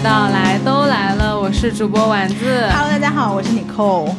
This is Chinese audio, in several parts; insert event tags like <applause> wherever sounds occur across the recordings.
来到来都来了，我是主播丸子。Hello，大家好，我是 Nicole。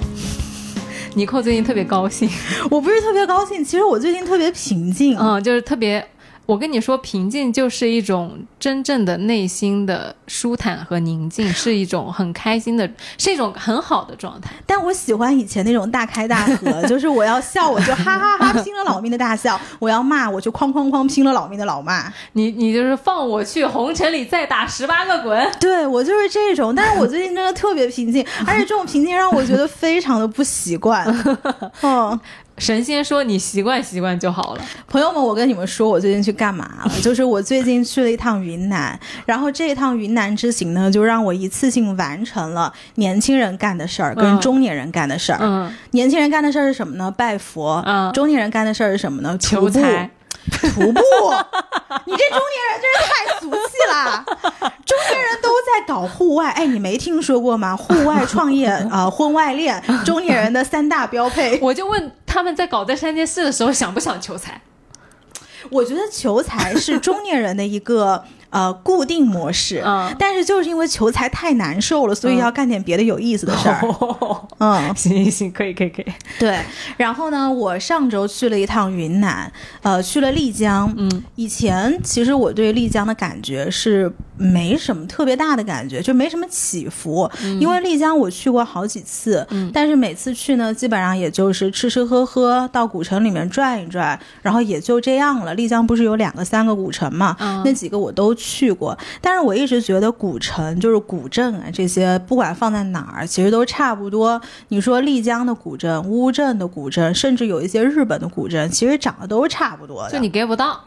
<laughs> 尼寇最近特别高兴，我不是特别高兴，其实我最近特别平静。嗯，就是特别。我跟你说，平静就是一种真正的内心的舒坦和宁静，是一种很开心的，是一种很好的状态。但我喜欢以前那种大开大合，<laughs> 就是我要笑我就哈哈哈拼了老命的大笑，我要骂我就哐哐哐拼了老命的老骂。你你就是放我去红尘里再打十八个滚。对我就是这种，但是我最近真的特别平静，<laughs> 而且这种平静让我觉得非常的不习惯。<laughs> 嗯。神仙说你习惯习惯就好了。朋友们，我跟你们说，我最近去干嘛了？<laughs> 就是我最近去了一趟云南，然后这一趟云南之行呢，就让我一次性完成了年轻人干的事儿跟中年人干的事儿。嗯，年轻人干的事儿是什么呢？拜佛。嗯，中年人干的事儿是什么呢？求财。徒步，<laughs> 你这中年人真是太俗气了。<laughs> 中年人都在搞户外，哎，你没听说过吗？户外创业啊、<laughs> 呃，婚外恋，中年人的三大标配。我就问他们在搞这三件事的时候想不想求财？我觉得求财是中年人的一个。呃，固定模式，嗯，但是就是因为求财太难受了，所以要干点别的有意思的事儿。嗯，行行行，可以可以可以。对，然后呢，我上周去了一趟云南，呃，去了丽江。嗯，以前其实我对丽江的感觉是没什么特别大的感觉，就没什么起伏。嗯、因为丽江我去过好几次，嗯，但是每次去呢，基本上也就是吃吃喝喝，到古城里面转一转，然后也就这样了。丽江不是有两个、三个古城嘛？嗯、那几个我都。去过，但是我一直觉得古城就是古镇啊，这些不管放在哪儿，其实都差不多。你说丽江的古镇、乌镇的古镇，甚至有一些日本的古镇，其实长得都差不多的。就你 get 不到。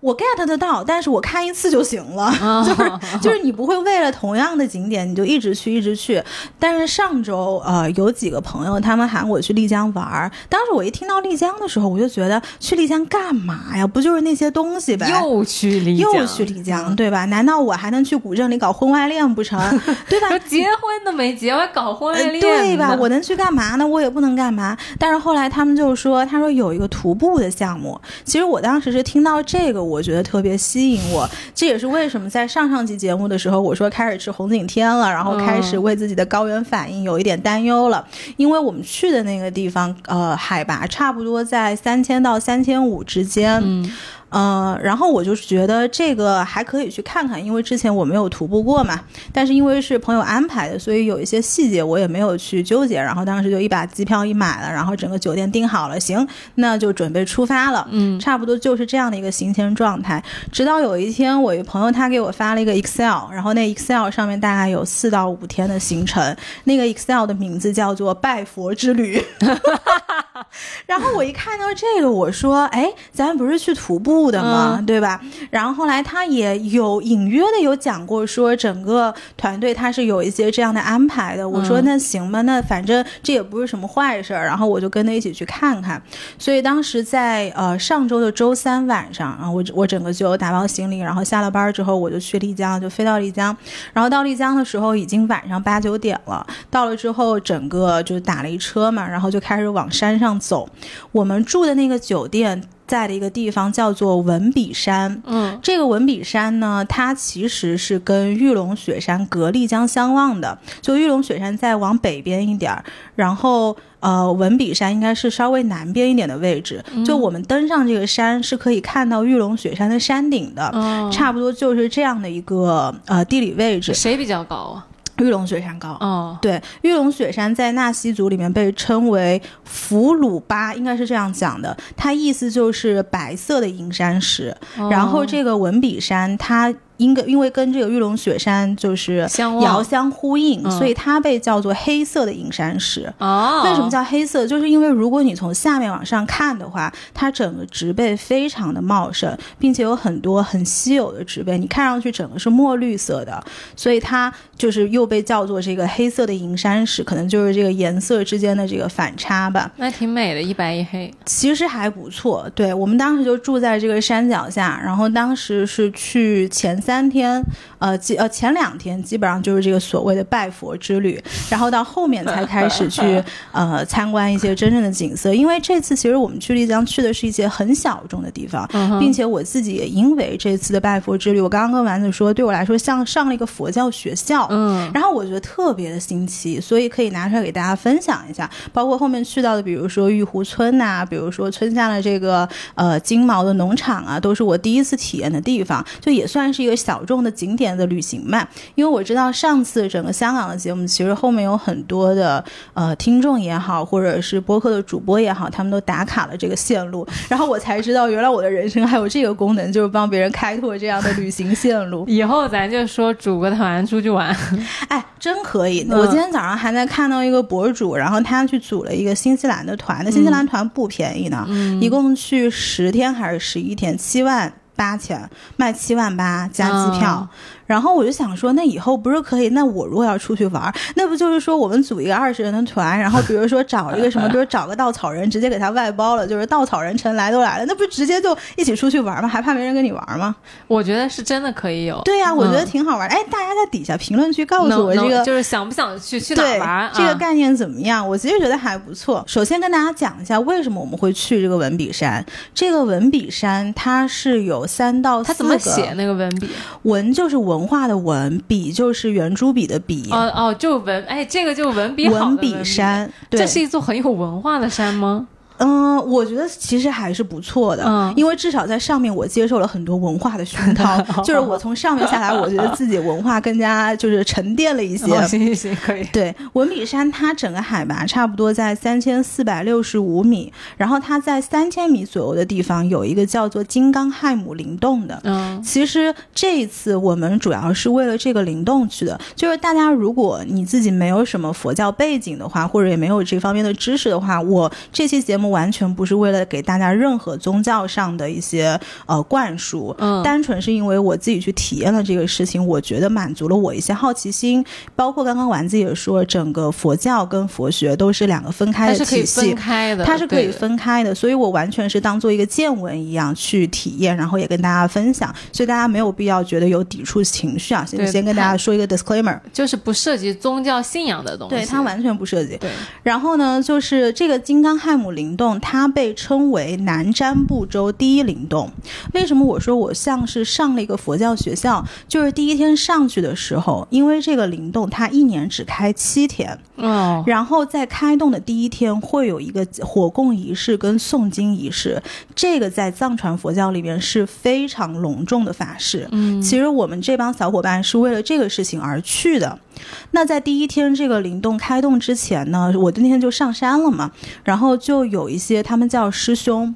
我 get 得到，但是我看一次就行了，哦、<laughs> 就是就是你不会为了同样的景点你就一直去一直去。但是上周呃有几个朋友他们喊我去丽江玩儿，当时我一听到丽江的时候，我就觉得去丽江干嘛呀？不就是那些东西呗？又去丽江，又去丽江，对吧？难道我还能去古镇里搞婚外恋不成？<laughs> 对吧？<laughs> 结婚都没结，我还搞婚外恋、呃，对吧？我能去干嘛呢？我也不能干嘛。但是后来他们就说，他说有一个徒步的项目。其实我当时是听到这个。我觉得特别吸引我，这也是为什么在上上期节目的时候，我说开始吃红景天了，然后开始为自己的高原反应有一点担忧了，嗯、因为我们去的那个地方，呃，海拔差不多在三千到三千五之间。嗯呃，然后我就觉得这个还可以去看看，因为之前我没有徒步过嘛。但是因为是朋友安排的，所以有一些细节我也没有去纠结。然后当时就一把机票一买了，然后整个酒店订好了，行，那就准备出发了。嗯，差不多就是这样的一个行前状态。直到有一天，我一朋友他给我发了一个 Excel，然后那 Excel 上面大概有四到五天的行程，那个 Excel 的名字叫做“拜佛之旅”。<laughs> 然后我一看到这个，我说：“哎，咱不是去徒步的嘛？嗯、对吧？”然后后来他也有隐约的有讲过，说整个团队他是有一些这样的安排的。我说：“嗯、那行吧，那反正这也不是什么坏事儿。”然后我就跟他一起去看看。所以当时在呃上周的周三晚上啊，我我整个就打包行李，然后下了班之后我就去丽江，就飞到丽江。然后到丽江的时候已经晚上八九点了。到了之后，整个就打了一车嘛，然后就开始往山上走。我们住的那个酒店在的一个地方叫做文笔山，嗯，这个文笔山呢，它其实是跟玉龙雪山隔丽江相望的，就玉龙雪山再往北边一点儿，然后呃文笔山应该是稍微南边一点的位置，嗯、就我们登上这个山是可以看到玉龙雪山的山顶的，哦、差不多就是这样的一个呃地理位置。谁比较高啊？玉龙雪山高。哦，对，玉龙雪山在纳西族里面被称为弗鲁巴，应该是这样讲的，它意思就是白色的银山石。哦、然后这个文笔山，它因个因为跟这个玉龙雪山就是遥相呼应，嗯、所以它被叫做黑色的银山石。哦，为什么叫黑色？就是因为如果你从下面往上看的话，它整个植被非常的茂盛，并且有很多很稀有的植被，你看上去整个是墨绿色的，所以它就是又被叫做这个黑色的银山石，可能就是这个颜色之间的这个反差吧。那挺美的，一白一黑，其实还不错。对我们当时就住在这个山脚下，然后当时是去前。三天，呃，基呃前两天基本上就是这个所谓的拜佛之旅，<laughs> 然后到后面才开始去 <laughs> 呃参观一些真正的景色。因为这次其实我们去丽江去的是一些很小众的地方，并且我自己也因为这次的拜佛之旅，我刚刚跟丸子说，对我来说像上了一个佛教学校，嗯，然后我觉得特别的新奇，所以可以拿出来给大家分享一下。包括后面去到的，比如说玉湖村呐、比如说村下的这个呃金毛的农场啊，都是我第一次体验的地方，就也算是一个小众的景点的旅行嘛。因为我知道上次整个香港的节目，其实后面有很多的呃听众也好，或者是播客的主播也好，他们都打卡了这个线路，<laughs> 然后我才知道原来我的人生还有这个功能，就是帮别人开拓这样的旅行线路。以后咱就说组个团出去玩，<laughs> 哎，真可以！嗯我今天早上还在看到一个博主，然后他去组了一个新西兰的团，那新西兰团不便宜呢，一共去十天还是十一天，七万。八千卖七万八加机票，然后我就想说，那以后不是可以？那我如果要出去玩，那不就是说我们组一个二十人的团，然后比如说找一个什么，比如找个稻草人，直接给他外包了，就是稻草人城来都来了，那不直接就一起出去玩吗？还怕没人跟你玩吗？我觉得是真的可以有。对呀、我觉得嗯挺好玩的。哎，大家在底下评论区告诉我这个能就是想不想去去哪玩？这个啊概念怎么样？我其实觉得还不错。首先跟大家讲一下为什么我们会去这个文笔山。这个文笔山它是有三到四个，他怎么写那个文笔？文就是文化的文，笔就是圆珠笔的笔。哦哦，就文哎，这个就文笔好文笔笔山，对，这是一座很有文化的山吗？嗯、我觉得其实还是不错的，嗯因为至少在上面我接受了很多文化的熏陶，<laughs> 就是我从上面下来，我觉得自己文化更加就是沉淀了一些。哦，行行行，可以。对，文笔山它整个海拔差不多在三千四百六十五米，然后它在三千米左右的地方有一个叫做金刚亥母灵洞的。嗯其实这一次我们主要是为了这个灵洞去的，就是大家如果你自己没有什么佛教背景的话，或者也没有这方面的知识的话，我这期节目完全不是为了给大家任何宗教上的一些呃灌输，嗯单纯是因为我自己去体验了这个事情，我觉得满足了我一些好奇心。包括刚刚丸子也说，整个佛教跟佛学都是两个分开的它是可以体系分。开的，它是可以分开的，所以我完全是当做一个见闻一样去体验，然后也跟大家分享，所以大家没有必要觉得有抵触情绪啊。先先跟大家说一个 disclaimer，就是不涉及宗教信仰的东西。对它完全不涉及。对然后呢，就是这个金刚亥母灵洞，它被称为南瞻部洲第一灵洞。为什么我说我像是上了一个佛教学校？就是第一天上去的时候，因为这个灵洞它一年只开七天，哦，然后在开洞的第一天会有一个火供仪式跟诵经仪式，这个在藏传佛教里面是非常隆重的法事。嗯，其实我们这帮小伙伴是为了这个事情而去的。那在第一天这个灵动开动之前呢，我那天就上山了嘛，然后就有一些他们叫师兄。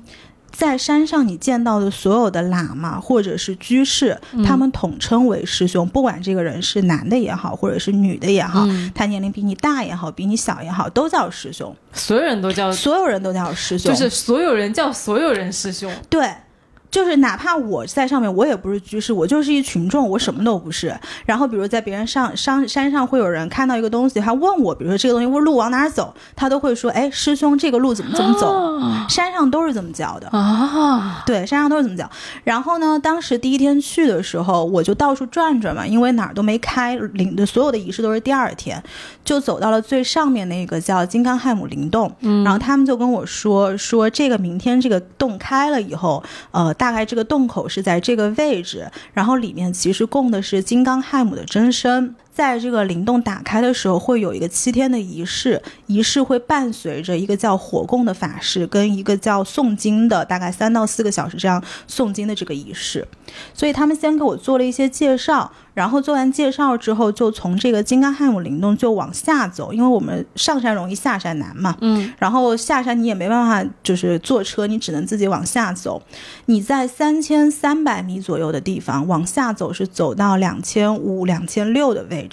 在山上你见到的所有的喇嘛或者是居士，他们统称为师兄，不管这个人是男的也好，或者是女的也好，嗯他年龄比你大也好，比你小也好，都叫师兄，所有人都叫，所有人都叫师兄，就是所有人叫所有人师兄。对，就是哪怕我在上面，我也不是居士，我就是一群众，我什么都不是。然后，比如在别人上山山上，会有人看到一个东西，他问我，比如说这个东西路往哪儿走，他都会说：“哎，师兄，这个路怎么怎么走？”山上都是这么教的。啊，对，山上都是这么教。然后呢，当时第一天去的时候，我就到处转转嘛，因为哪儿都没开，领的所有的仪式都是第二天，就走到了最上面那个叫金刚亥姆灵洞。嗯然后他们就跟我说，说这个明天这个洞开了以后，呃，大概这个洞口是在这个位置，然后里面其实供的是金刚亥母的真身。在这个灵洞打开的时候，会有一个七天的仪式，仪式会伴随着一个叫火供的法事，跟一个叫诵经的，大概三到四个小时这样诵经的这个仪式。所以他们先给我做了一些介绍，然后做完介绍之后，就从这个金刚亥母灵洞就往下走，因为我们上山容易下山难嘛。嗯，然后下山你也没办法，就是坐车，你只能自己往下走。你在三千三百米左右的地方往下走，是走到两千五、两千六的位置，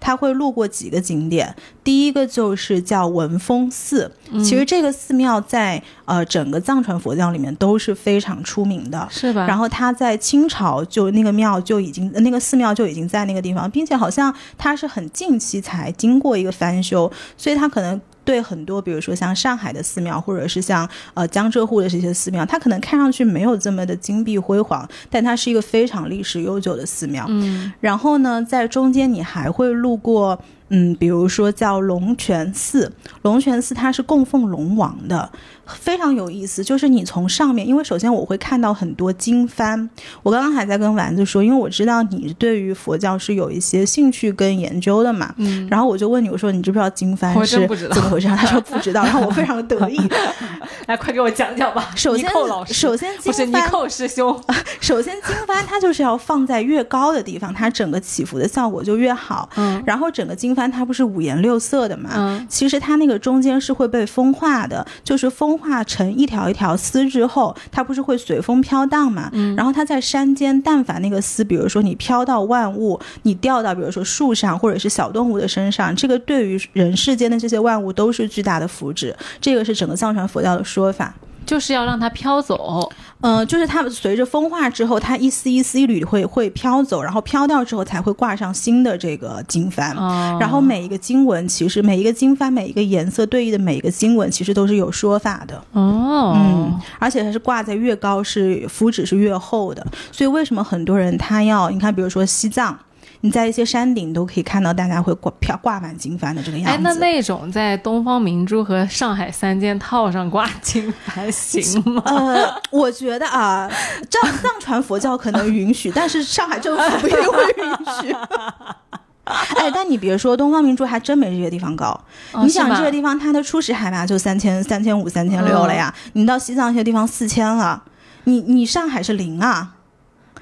它会路过几个景点。第一个就是叫文峰寺，其实这个寺庙在呃整个藏传佛教里面都是非常出名的。是吧？然后它在清朝就那个庙就已经那个寺庙就已经在那个地方，并且好像它是很近期才经过一个翻修，所以它可能对很多，比如说像上海的寺庙，或者是像呃江浙沪的这些寺庙，它可能看上去没有这么的金碧辉煌，但它是一个非常历史悠久的寺庙。嗯然后呢，在中间你还会路过，嗯，比如说叫龙泉寺，龙泉寺它是供奉龙王的，非常有意思。就是你从上面，因为首先我会看到很多经幡，我刚刚还在跟丸子说，因为我知道你对于佛教是有一些兴趣跟研究的嘛，嗯，然后我就问你，我说你知不知道经幡我是怎么回事？<laughs> 他说不知道，然后我非常的得意。<laughs> 来快给我讲讲吧。首先寇老，师，首先经不是尼幡寇师兄，<laughs> 首先，经幡它就是要放在越高的地方，它整个起伏的效果就越好。嗯然后整个经幡它不是五颜六色的嘛？嗯其实它那个中间是会被风化的，就是风化成一条一条丝之后，它不是会随风飘荡嘛？嗯然后它在山间，但凡那个丝，比如说你飘到万物，你掉到比如说树上或者是小动物的身上，这个对于人世间的这些万物都是巨大的福祉。这个是整个藏传佛教的说法。就是要让它飘走。呃，就是它随着风化之后，它一丝一丝一缕会会飘走，然后飘掉之后才会挂上新的这个经幡。哦，然后每一个经文，其实每一个经幡，每一个颜色对应的每一个经文，其实都是有说法的。哦，嗯，而且它是挂在越高是符纸是越厚的，所以为什么很多人他要你看，比如说西藏，你在一些山顶都可以看到大家会挂飘挂满经幡的这个样子。，哎那那种在东方明珠和上海三件套上挂经幡 <laughs> 行吗？呃，我觉得啊，藏藏传佛教可能允许，但是上海政府不一定会允许。<laughs> 哎，但你别说，东方明珠还真没这些地方高。哦你想这个地方，它的初始海拔就三千、三千五、三千六了呀。你到西藏一些地方四千了，你你上海是零啊，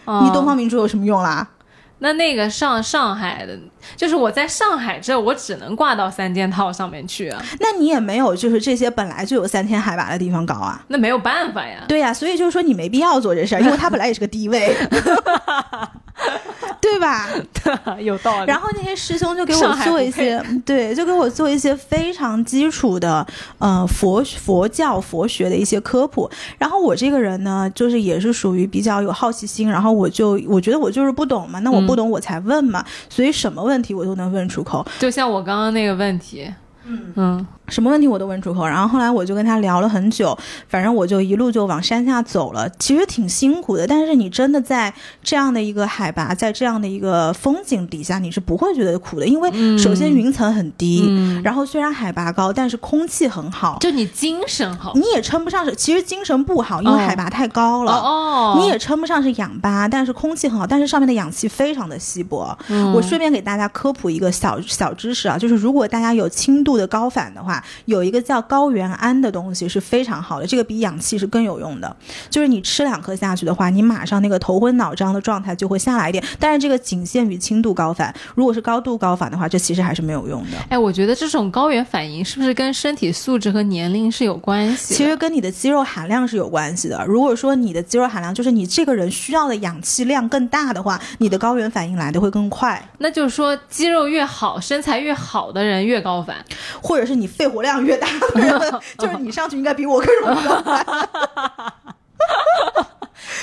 你东方明珠有什么用啦？那那个上上海的，就是我在上海这，我只能挂到三件套上面去啊，那你也没有就是这些本来就有三千海拔的地方高啊。那没有办法呀。对呀、所以就是说你没必要做这事儿，因为它本来也是个低位，<laughs> 对吧？<laughs> 有道理。然后那些师兄就给我做一些，对，就给我做一些非常基础的呃佛佛教佛学的一些科普。然后我这个人呢，就是也是属于比较有好奇心，然后我就我觉得我就是不懂嘛，那我不懂我才问嘛，所以什么问题我都能问出口。就像我刚刚那个问题，嗯。嗯。什么问题我都问出口，然后后来我就跟他聊了很久，反正我就一路就往山下走了，其实挺辛苦的，但是你真的在这样的一个海拔，在这样的一个风景底下，你是不会觉得苦的，因为首先云层很低，嗯，然后虽然海拔高，但是空气很好，就你精神好你也称不上是，其实精神不好，因为哦。海拔太高了。哦，你也称不上是氧吧，但是空气很好，但是上面的氧气非常的稀薄。嗯。我顺便给大家科普一个小小知识啊，就是如果大家有轻度的高反的话，有一个叫高原胺的东西是非常好的，这个比氧气是更有用的。就是你吃两颗下去的话，你马上那个头昏脑胀的状态就会下来一点，但是这个仅限于轻度高反，如果是高度高反的话，这其实还是没有用的。哎，我觉得这种高原反应是不是跟身体素质和年龄是有关系？其实跟你的肌肉含量是有关系的。如果说你的肌肉含量就是你这个人需要的氧气量更大的话，你的高原反应来的会更快，那就是说，肌肉越好、身材越好的人越高反。或者是你肺活量越大的人，<laughs> 就是你上去应该比我更容易。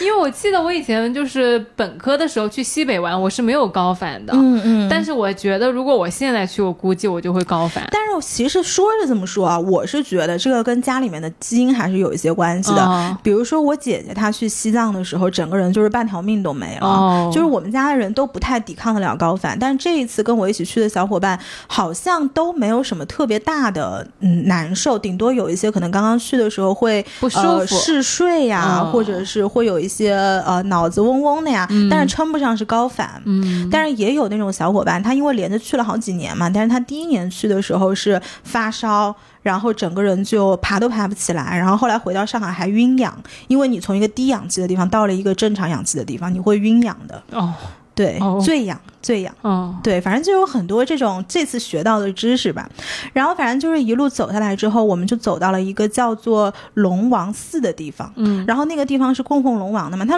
因为我记得我以前就是本科的时候去西北玩，我是没有高反的。嗯嗯但是我觉得，如果我现在去，我估计我就会高反。但是其实说是这么说啊，我是觉得这个跟家里面的基因还是有一些关系的。哦比如说我姐姐她去西藏的时候，整个人就是半条命都没了。哦就是我们家的人都不太抵抗得了高反，但是这一次跟我一起去的小伙伴好像都没有什么特别大的嗯难受，顶多有一些可能刚刚去的时候会不舒呃、服嗜睡呀，哦或者是会有一些呃脑子嗡嗡的呀，但是称不上是高反。嗯，但是也有那种小伙伴，他因为连着去了好几年嘛，但是他第一年去的时候是发烧，然后整个人就爬都爬不起来，然后后来回到上海还晕氧，因为你从一个低氧气的地方到了一个正常氧气的地方，你会晕氧的，哦。对，哦。醉氧，醉氧。哦，对，反正就有很多这种这次学到的知识吧。然后反正就是一路走下来之后，我们就走到了一个叫做龙王寺的地方。嗯然后那个地方是供奉龙王的嘛，他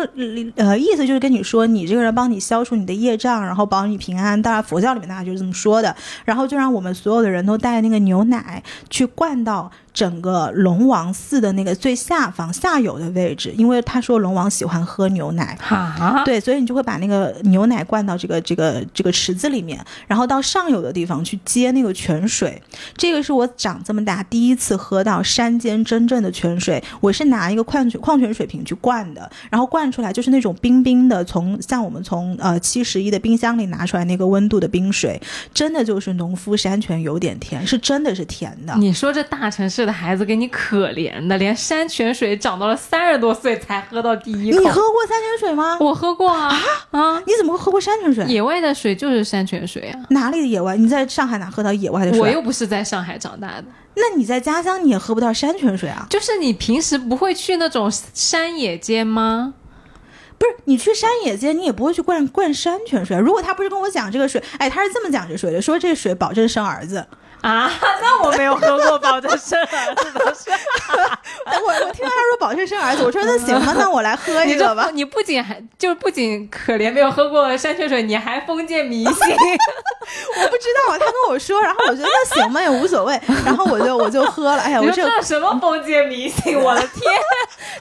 呃意思就是跟你说，你这个人帮你消除你的业障，然后保你平安。当然佛教里面大家就是这么说的。然后就让我们所有的人都带那个牛奶去灌到整个龙王寺的那个最下方下游的位置，因为他说龙王喜欢喝牛奶。啊，对，所以你就会把那个牛奶灌到这个这个个这个池子里面，然后到上游的地方去接那个泉水。这个是我长这么大第一次喝到山间真正的泉水。我是拿一个矿泉矿泉水瓶去灌的，然后灌出来就是那种冰冰的，从像我们从呃七十一的冰箱里拿出来那个温度的冰水，真的就是农夫山泉有点甜，是真的是甜的。你说这大城市的孩子给你可怜的，连山泉水长到了三十多岁才喝到第一口。你喝过山泉水吗？我喝过啊啊！你怎么会喝过山泉水？野外的水就是山泉水啊。哪里的野外？你在上海哪喝到野外的水？我又不是在上海长大的。那你在家乡你也喝不到山泉水啊？就是你平时不会去那种山野间吗？不是，你去山野间你也不会去灌灌山泉水。如果他不是跟我讲这个水，哎，他是这么讲这水的，说这水保证生儿子。啊，<laughs> 那我没有喝过保证生儿子的水。<laughs> 我我听到他说保证生儿子，我说那行吧，<laughs> 那我来喝一个吧。你不仅还就是不仅可怜没有喝过山泉水，你还封建迷信。我不知道，他跟我说，然后我觉得那行吧，也无所谓。然后我就我就喝了。哎呀，我这什么封建迷信？我的天，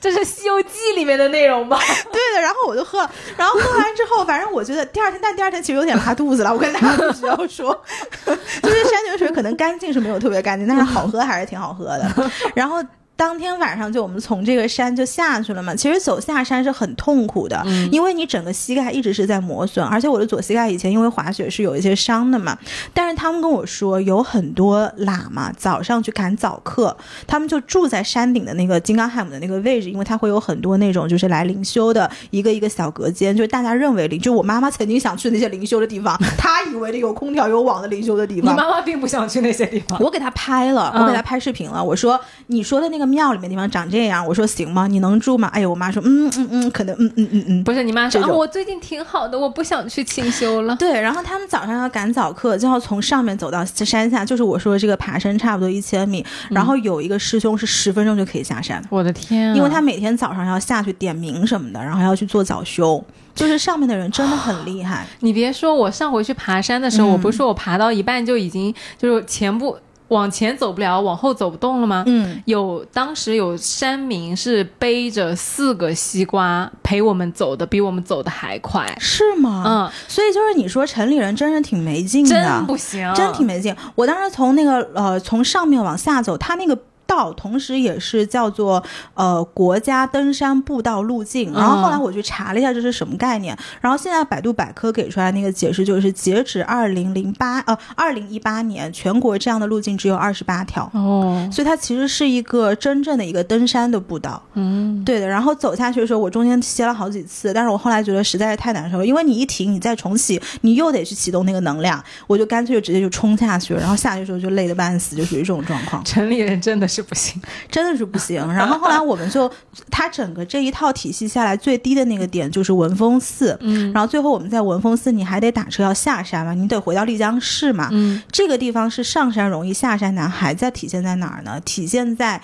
这是《西游记》里面的内容吧？对的。然后我就喝，然后喝完之后，反正我觉得第二天，但第二天其实有点拉肚子了。我跟大家必须要说，就是山泉水可能干净是没有特别干净，但是好喝还是挺好喝的。<laughs> 然后。当天晚上就我们从这个山就下去了嘛，其实走下山是很痛苦的，因为你整个膝盖一直是在磨损，而且我的左膝盖以前因为滑雪是有一些伤的嘛。但是他们跟我说有很多喇嘛早上去赶早课，他们就住在山顶的那个金刚汉姆的那个位置，因为他会有很多那种就是来灵修的一个一个小隔间，就是大家认为灵，就我妈妈曾经想去那些灵修的地方，<laughs> 她以为的有空调有网的灵修的地方。你妈妈并不想去那些地方，我给她拍了，我给她拍视频了，我说你说的那个。庙里面地方长这样，我说行吗？你能住吗？哎呦，我妈说嗯嗯嗯，可能嗯嗯嗯嗯，不是你妈说，我最近挺好的，我不想去清修了。对，然后他们早上要赶早课，就要从上面走到山下，就是我说这个爬山差不多一千米，然后有一个师兄是十分钟就可以下山。我的天，因为他每天早上要下去点名什么的，然后要去做早修，就是上面的人真的很厉害。你别说，我上回去爬山的时候，我不是说我爬到一半就已经就是前部。往前走不了，往后走不动了吗？嗯，有当时有山民是背着四个西瓜陪我们走的，比我们走的还快，是吗？嗯，所以就是你说城里人真是挺没劲的，真不行，真挺没劲。我当时从那个呃从上面往下走，他那个。道同时也是叫做呃国家登山步道路径，然后后来我去查了一下这是什么概念，然后现在百度百科给出来那个解释就是截止二零零八呃二零一八年全国这样的路径只有二十八条哦，所以它其实是一个真正的一个登山的步道，嗯，对的。然后走下去的时候，我中间歇了好几次，但是我后来觉得实在是太难受了，因为你一停，你再重启，你又得去启动那个能量，我就干脆就直接就冲下去了，然后下去的时候就累得半死，就属于这种状况。<laughs> 城里人真的是。不行，<laughs> 真的是不行。<laughs> 然后后来我们就，它整个这一套体系下来，最低的那个点就是文峰寺。嗯，然后最后我们在文峰寺，你还得打车要下山嘛，你得回到丽江市嘛。嗯，这个地方是上山容易下山难，还在体现在哪儿呢？体现在。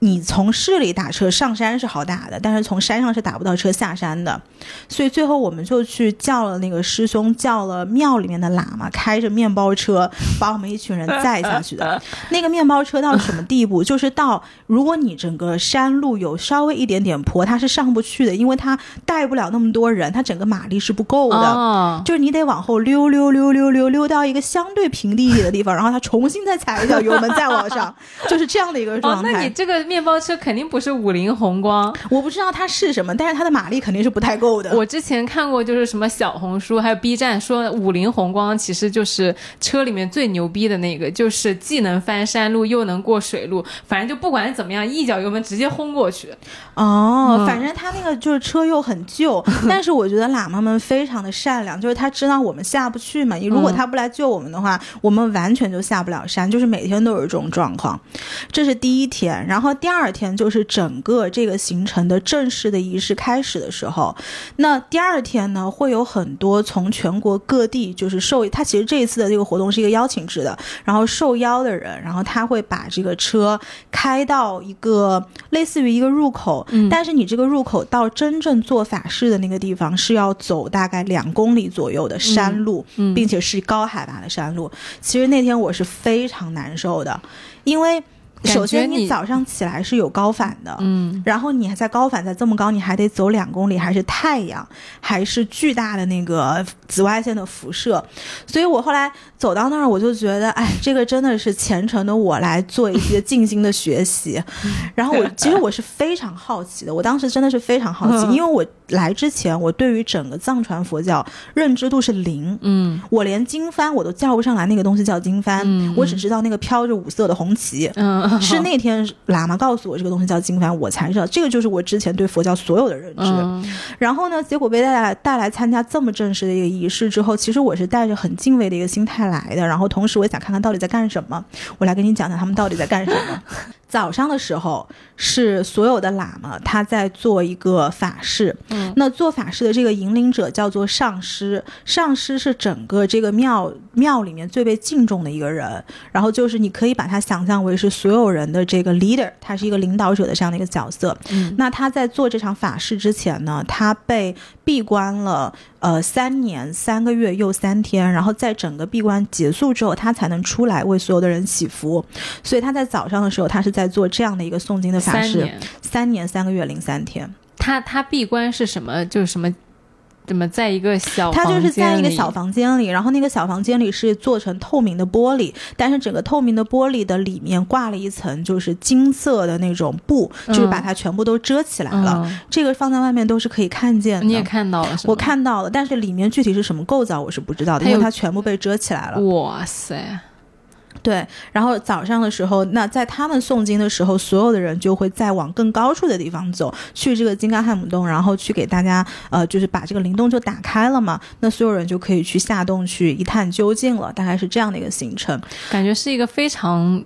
你从市里打车上山是好打的，但是从山上是打不到车下山的，所以最后我们就去叫了那个师兄，叫了庙里面的喇嘛，开着面包车把我们一群人载下去的。<laughs> 那个面包车到什么地步？就是到如果你整个山路有稍微一点点坡，它是上不去的，因为它带不了那么多人，它整个马力是不够的，就是你得往后溜溜溜溜溜溜到一个相对平地一点的地方，然后它重新再踩一脚油门再往上，就是这样的一个状态。那你这个。面包车肯定不是五菱宏光，我不知道它是什么，但是它的马力肯定是不太够的。我之前看过，就是什么小红书还有 B 站说五菱宏光其实就是车里面最牛逼的那个，就是既能翻山路又能过水路，反正就不管怎么样，一脚油门直接轰过去。哦，反正他那个就是车又很旧，<laughs> 但是我觉得喇嘛们非常的善良，就是他知道我们下不去嘛，你如果他不来救我们的话，我们完全就下不了山，就是每天都有这种状况。这是第一天，然后。第二天就是整个这个行程的正式的仪式开始的时候，那第二天呢，会有很多从全国各地就是受他其实这一次的这个活动是一个邀请制的，然后受邀的人，然后他会把这个车开到一个类似于一个入口，但是你这个入口到真正做法事的那个地方是要走大概两公里左右的山路，并且是高海拔的山路。其实那天我是非常难受的，因为。首先，你早上起来是有高反的，嗯，然后你还在高反，在这么高，你还得走两公里，还是太阳，还是巨大的那个紫外线的辐射，所以我后来走到那儿，我就觉得，哎，这个真的是虔诚的我来做一些静心的学习。<laughs> 然后我其实我是非常好奇的，我当时真的是非常好奇，因为我来之前，我对于整个藏传佛教认知度是零，嗯。我连经幡我都叫不上来，那个东西叫经幡，嗯。我只知道那个飘着五色的红旗。嗯，<laughs> 是那天喇嘛告诉我这个东西叫经幡，我才知道这个就是我之前对佛教所有的认知。嗯。然后呢，结果被带来带来参加这么正式的一个仪式之后，其实我是带着很敬畏的一个心态来的。然后同时我也想看看到底在干什么，我来跟你讲讲他们到底在干什么。早上的时候是所有的喇嘛他在做一个法事，嗯。那做法事的这个引领者叫做上师，上师是整个这个庙庙里面最被敬重的一个人，然后就是你可以把他想象为是所有人的这个 leader，他是一个领导者的这样的一个角色。嗯。那他在做这场法事之前呢，他被闭关了呃三年三个月又三天，然后在整个闭关结束之后，他才能出来为所有的人祈福。所以他在早上的时候，他是在做这样的一个诵经的法事，三年，三个月零三天。他他闭关是什么？就是什么？怎么在一个小他就是在一个小房间里，然后那个小房间里是做成透明的玻璃，但是整个透明的玻璃的里面挂了一层就是金色的那种布，就是把它全部都遮起来了。嗯这个放在外面都是可以看见的。你也看到了？我看到了，但是里面具体是什么构造我是不知道的，因为它全部被遮起来了。哇塞，对，然后早上的时候，那在他们诵经的时候，所有的人就会再往更高处的地方走，去这个金刚汉姆洞，然后去给大家呃，就是把这个灵洞就打开了嘛，那所有人就可以去下洞去一探究竟了，大概是这样的一个行程。感觉是一个非常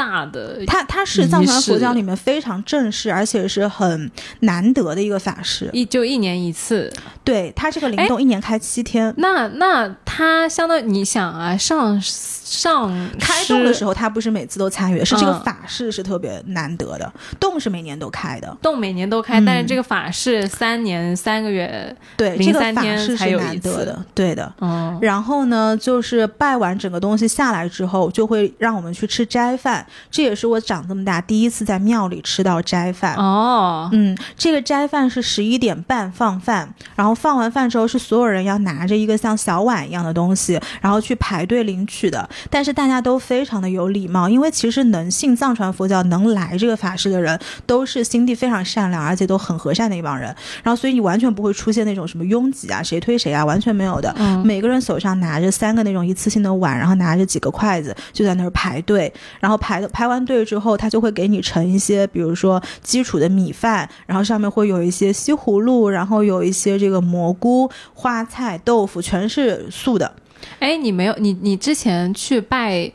大的它它是藏传佛教里面非常正式，而且是很难得的一个法事。一就一年一次。对，它这个灵哎洞一年开七天。那那他相当于你想啊，上上开洞的时候，候，他不是每次都参与，是这个嗯法事是特别难得的，洞是每年都开的。洞每年都开，嗯但是这个法事三年三个月，对，这个法事是难得的，对的。嗯，然后呢，就是拜完整个东西下来之后，就会让我们去吃斋饭，这也是我长这么大第一次在庙里吃到斋饭。哦，嗯，这个斋饭是十一点半放饭，然后放完饭之后是所有人要拿着一个像小碗一样的东西，然后去排队领取的。但是大家都非常的有礼貌，因为其实能信藏传佛教、能来这个法事的人，都是心地非常善良，而且都很和善的一帮人。然后所以你完全不会出现那种什么拥挤啊、谁推谁啊，完全没有的。嗯每个人手上拿着三个那种一次性的碗，然后拿着几个筷子，就在那儿排队。然后排排完队之后，他就会给你盛一些，比如说基础的米饭，然后上面会有一些西葫芦，然后有一些这个蘑菇、花菜、豆腐，全是素的。哎，你没有你你之前去拜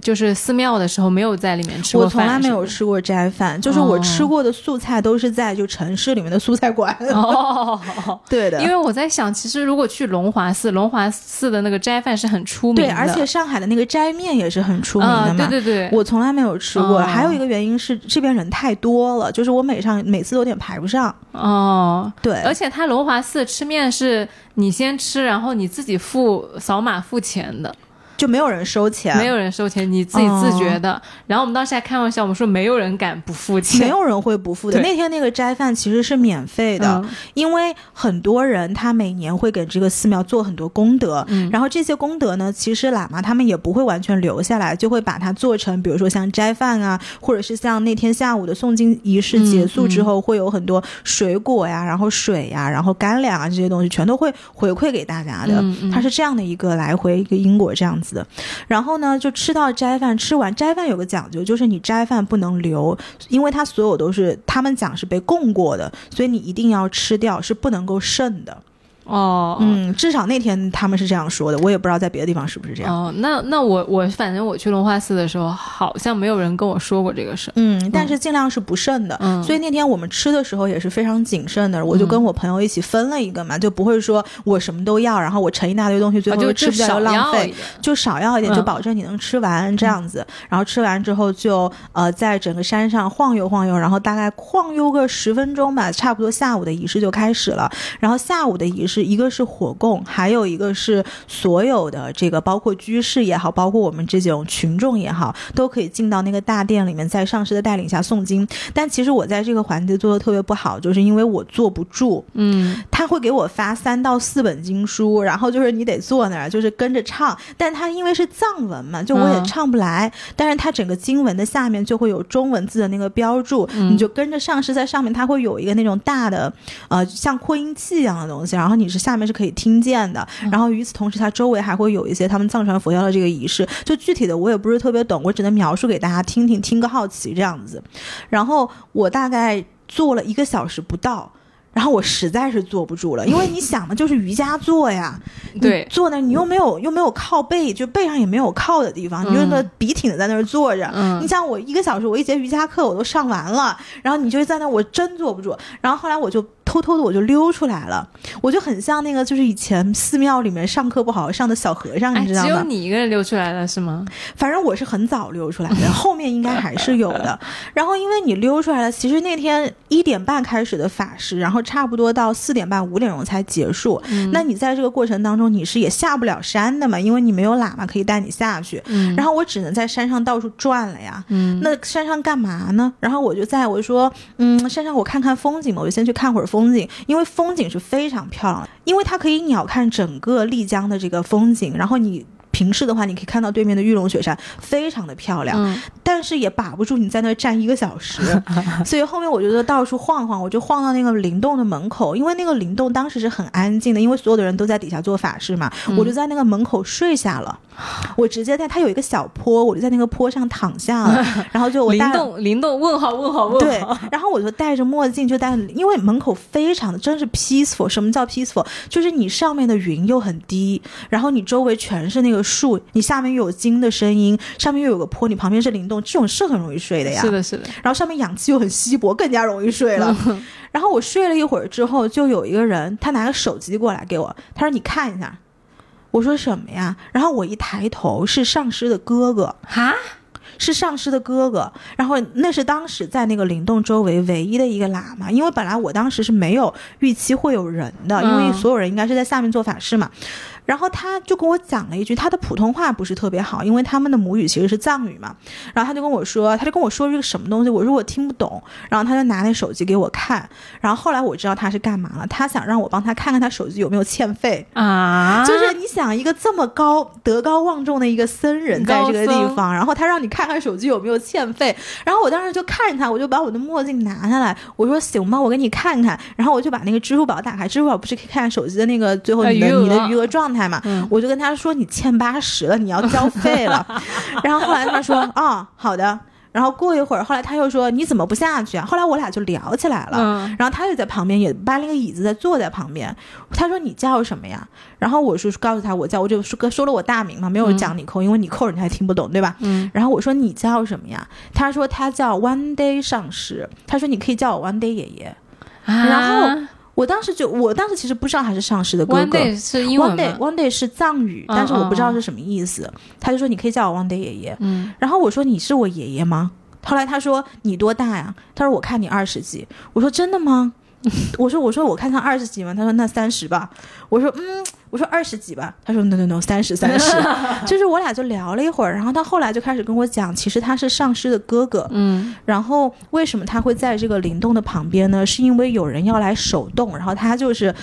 就是寺庙的时候，没有在里面吃过我从来没有吃过斋饭，就是我哦。吃过的素菜都是在就城市里面的素菜馆。哦，<laughs> <laughs> 对的，因为我在想，其实如果去龙华寺，龙华寺的那个斋饭是很出名的。对，而且上海的那个斋面也是很出名的。对对对，我从来没有吃过，哦。还有一个原因是这边人太多了，就是我每上每次都有点排不上。哦，对，而且他龙华寺吃面是你先吃，然后你自己付扫码付钱的，就没有人收钱，没有人收钱，你自己自觉的。然后我们当时还开玩笑，我们说没有人敢不付钱，没有人会不付的。那天那个斋饭其实是免费的，嗯。因为很多人他每年会给这个寺庙做很多功德，嗯。然后这些功德呢，其实喇嘛他们也不会完全留下来，就会把它做成，比如说像斋饭啊，或者是像那天下午的诵经仪式结束之后，会有很多水果呀，然后水呀，然后干粮啊这些东西，全都会回馈给大家的。它是这样的一个来回一个因果这样子子。然后呢，就吃到斋饭，吃完斋饭有个讲究，就是你斋饭不能留，因为它所有都是他们讲是被供过的，所以你一定要吃掉，是不能够剩的。哦，嗯，至少那天他们是这样说的，我也不知道在别的地方是不是这样。哦，那那我我反正我去龙华寺的时候，好像没有人跟我说过这个事儿。嗯，但是尽量是不剩的。嗯所以那天我们吃的时候也是非常谨慎的，我就跟我朋友一起分了一个嘛，就不会说我什么都要，然后我盛一大堆东西，最后啊就又吃不掉又浪费。就少要一点，嗯就保证你能吃完这样子。然后吃完之后就呃在整个山上晃悠晃悠，然后大概晃悠个十分钟吧，差不多下午的仪式就开始了。然后下午的仪式是一个是火供，还有一个是所有的这个包括居士也好，包括我们这种群众也好，都可以进到那个大殿里面，在上师的带领下诵经。但其实我在这个环节做的特别不好，就是因为我坐不住。嗯，他会给我发三到四本经书，然后就是你得坐那儿，就是跟着唱。但他因为是藏文嘛，就我也唱不来。但是他整个经文的下面就会有中文字的那个标注，你就跟着上师在上面，他会有一个那种大的呃像扩音器一样的东西，然后你是下面是可以听见的。然后与此同时，它周围还会有一些他们藏传佛教的这个仪式，就具体的我也不是特别懂，我只能描述给大家听听，听个好奇这样子。然后我大概坐了一个小时不到。然后我实在是坐不住了，因为你想的，就是瑜伽坐呀，<laughs> 对，坐那你又没有又没有靠背，就背上也没有靠的地方，你就那笔挺的在那儿坐着。嗯，你想我一个小时，我一节瑜伽课我都上完了，然后你就在那，我真坐不住。然后后来我就。偷偷的我就溜出来了，我就很像那个就是以前寺庙里面上课不好好上的小和尚，你知道吗？只有你一个人溜出来了是吗？反正我是很早溜出来的，<laughs> 后面应该还是有的。然后因为你溜出来了，其实那天一点半开始的法师，然后差不多到四点半五点钟才结束。那你在这个过程当中，你是也下不了山的嘛？因为你没有喇嘛可以带你下去。然后我只能在山上到处转了呀。那山上干嘛呢？然后我就在我说，嗯，山上我看看风景嘛，我就先去看会儿风。风景，因为风景是非常漂亮的，因为它可以鸟瞰整个丽江的这个风景。然后你平视的话，你可以看到对面的玉龙雪山，非常的漂亮。但是也把不住你在那站一个小时，<laughs> 所以后面我就到处晃晃，我就晃到那个灵洞的门口，因为那个灵洞当时是很安静的，因为所有的人都在底下做法事嘛，我就在那个门口睡下了。<laughs> 我直接在它有一个小坡，我就在那个坡上躺下了，<laughs> 然后就我灵动灵动问号问号问号，对，然后我就戴着墨镜，就戴，因为门口非常的真是 peaceful。什么叫 peaceful？就是你上面的云又很低，然后你周围全是那个树，你下面又有鲸的声音，上面又有个坡，你旁边是灵动，这种是很容易睡的呀。是的，是的。然后上面氧气又很稀薄，更加容易睡了。<laughs> 然后我睡了一会儿之后，就有一个人，他拿个手机过来给我，他说：“你看一下。”我说什么呀？然后我一抬头，是上师的哥哥哈，是上师的哥哥。然后那是当时在那个灵洞周围唯一的一个喇嘛，因为本来我当时是没有预期会有人的，因为所有人应该是在下面做法事嘛。然后他就跟我讲了一句，他的普通话不是特别好，因为他们的母语其实是藏语嘛。然后他就跟我说，他就跟我说这个什么东西，我说我听不懂。然后他就拿那手机给我看。然后后来我知道他是干嘛了，他想让我帮他看看他手机有没有欠费啊。就是你想一个这么高德高望重的一个僧人在这个地方，然后他让你看看手机有没有欠费。然后我当时就看着他，我就把我的墨镜拿下来，我说行吧，我给你看看。然后我就把那个支付宝打开，支付宝不是可以看手机的那个最后你的你的余额状态。嘛，我就跟他说你欠八十了，你要交费了。<laughs> 然后后来他说哦，好的。然后过一会儿，后来他又说你怎么不下去啊？后来我俩就聊起来了。然后他就在旁边也搬了个椅子在坐在旁边。他说你叫什么呀？然后我是告诉他我叫，我就说说了我大名嘛，没有讲你扣，因为你扣人家还听不懂，对吧？嗯。然后我说你叫什么呀？他说他叫 One Day 上师。他说你可以叫我 One Day 爷爷。然后。我当时就，我当时其实不知道他是上师的哥哥。One day 是英文 One day One day 是藏语，但是我不知道是什么意思。他就说你可以叫我 One day 爷爷。嗯。然后我说你是我爷爷吗？后来他说你多大呀？他说我看你二十几。我说真的吗？我说我说我看他二十几吗？他说那三十吧。我说嗯。我说二十几吧，他说 no no no 三十三十，<laughs> 就是我俩就聊了一会儿，然后他后来就开始跟我讲，其实他是上师的哥哥，嗯，然后为什么他会在这个灵洞的旁边呢？是因为有人要来守洞，然后他就是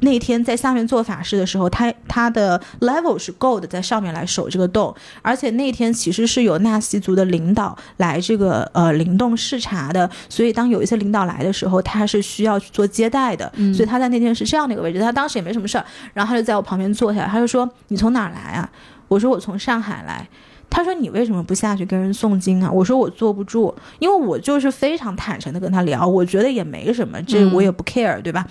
那天在下面做法事的时候，他他的 level 是够的，在上面来守这个洞，而且那天其实是有纳西族的领导来这个呃灵洞视察的，所以当有一些领导来的时候，他是需要去做接待的，所以他在那天是这样的一个位置，他当时也没什么事儿，然后。他就在我旁边坐下来，他就说：“你从哪儿来啊？”我说：“我从上海来。”他说：“你为什么不下去跟人诵经啊？”我说：“我坐不住，因为我就是非常坦诚的跟他聊，我觉得也没什么，这我也不 care，对吧？”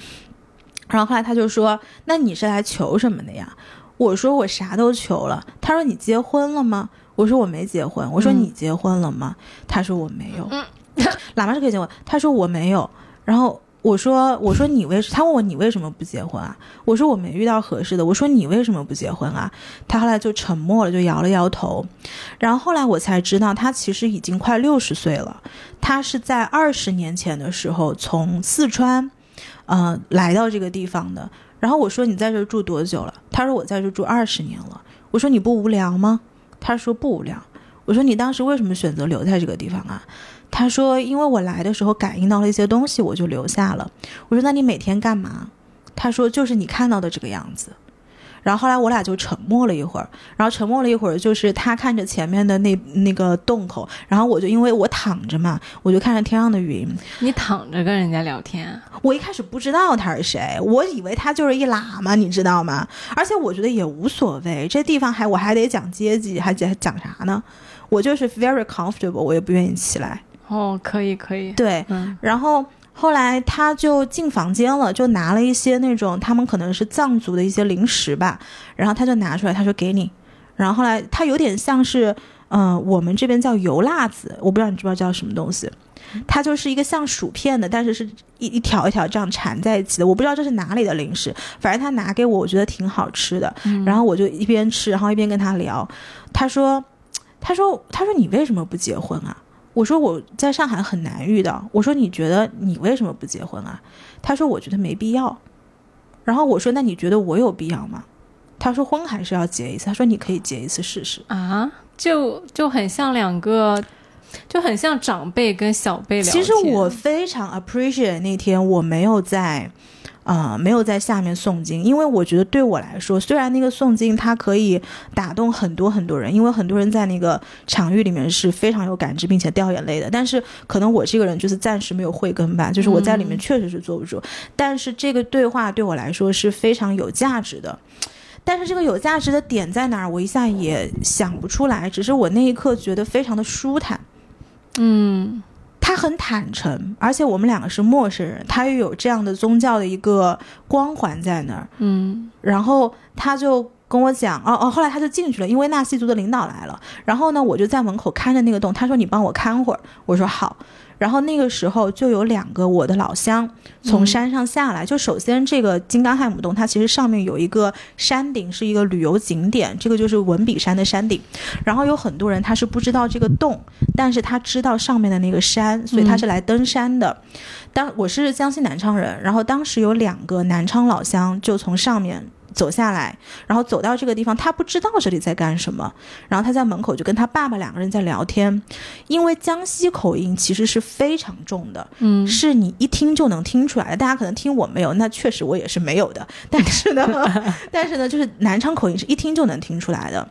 然后后来他就说：“那你是来求什么的呀？”我说：“我啥都求了。”他说：“你结婚了吗？”我说：“我没结婚。”我说：“你结婚了吗？”他说：“我没有。<laughs> ”喇嘛是可以结婚。他说：“我没有。”然后。我说，我说你为什？他问我你为什么不结婚啊？我说我没遇到合适的。我说你为什么不结婚啊？他后来就沉默了，就摇了摇头。然后后来我才知道，他其实已经快六十岁了。他是在二十年前的时候从四川，呃，来到这个地方的。然后我说你在这儿住多久了？他说我在这儿住二十年了。我说你不无聊吗？他说不无聊。我说你当时为什么选择留在这个地方啊？他说因为我来的时候感应到了一些东西，我就留下了。我说那你每天干嘛？他说就是你看到的这个样子。然后后来我俩就沉默了一会儿，然后沉默了一会儿，就是他看着前面的那那个洞口，然后我就因为我躺着嘛，我就看着天上的云。你躺着跟人家聊天，我一开始不知道他是谁，我以为他就是一喇嘛，你知道吗？而且我觉得也无所谓，这地方还我还得讲阶级，还讲讲啥呢？我就是 very comfortable，我也不愿意起来。哦，可以可以，对，嗯然后后来他就进房间了，就拿了一些那种他们可能是藏族的一些零食吧，然后他就拿出来，他说给你。然后后来他有点像是，嗯、我们这边叫油辣子，我不知道你知不知道叫什么东西。它就是一个像薯片的，但是是一一条一条这样缠在一起的。我不知道这是哪里的零食，反正他拿给我，我觉得挺好吃的。然后我就一边吃，然后一边跟他聊。他说：“他说他说你为什么不结婚啊？”我说我在上海很难遇到。我说你觉得你为什么不结婚啊？他说我觉得没必要。然后我说那你觉得我有必要吗？他说婚还是要结一次。他说你可以结一次试试。啊，就就很像两个，就很像长辈跟小辈聊天。其实我非常 appreciate 那天我没有在，呃，没有在下面诵经，因为我觉得对我来说，虽然那个诵经它可以打动很多很多人，因为很多人在那个场域里面是非常有感知并且掉眼泪的，但是可能我这个人就是暂时没有慧根吧，就是我在里面确实是坐不住，但是这个对话对我来说是非常有价值的。但是这个有价值的点在哪儿？我一下也想不出来，只是我那一刻觉得非常的舒坦。嗯他很坦诚，而且我们两个是陌生人，他又有这样的宗教的一个光环在那儿，嗯。然后他就跟我讲，哦哦，后来他就进去了，因为纳西族的领导来了，然后呢，我就在门口看着那个洞，他说你帮我看会儿，我说好，然后那个时候就有两个我的老乡从山上下来，就首先这个金刚亥姆洞，它其实上面有一个山顶，是一个旅游景点，这个就是文笔山的山顶，然后有很多人他是不知道这个洞，但是他知道上面的那个山，所以他是来登山的。当我是江西南昌人，然后当时有两个南昌老乡就从上面。走下来，然后走到这个地方，他不知道这里在干什么，然后他在门口就跟他爸爸两个人在聊天，因为江西口音其实是非常重的，嗯。是你一听就能听出来的。大家可能听我没有，那确实我也是没有的，<laughs> 但是呢，<laughs> 但是呢，就是南昌口音是一听就能听出来的。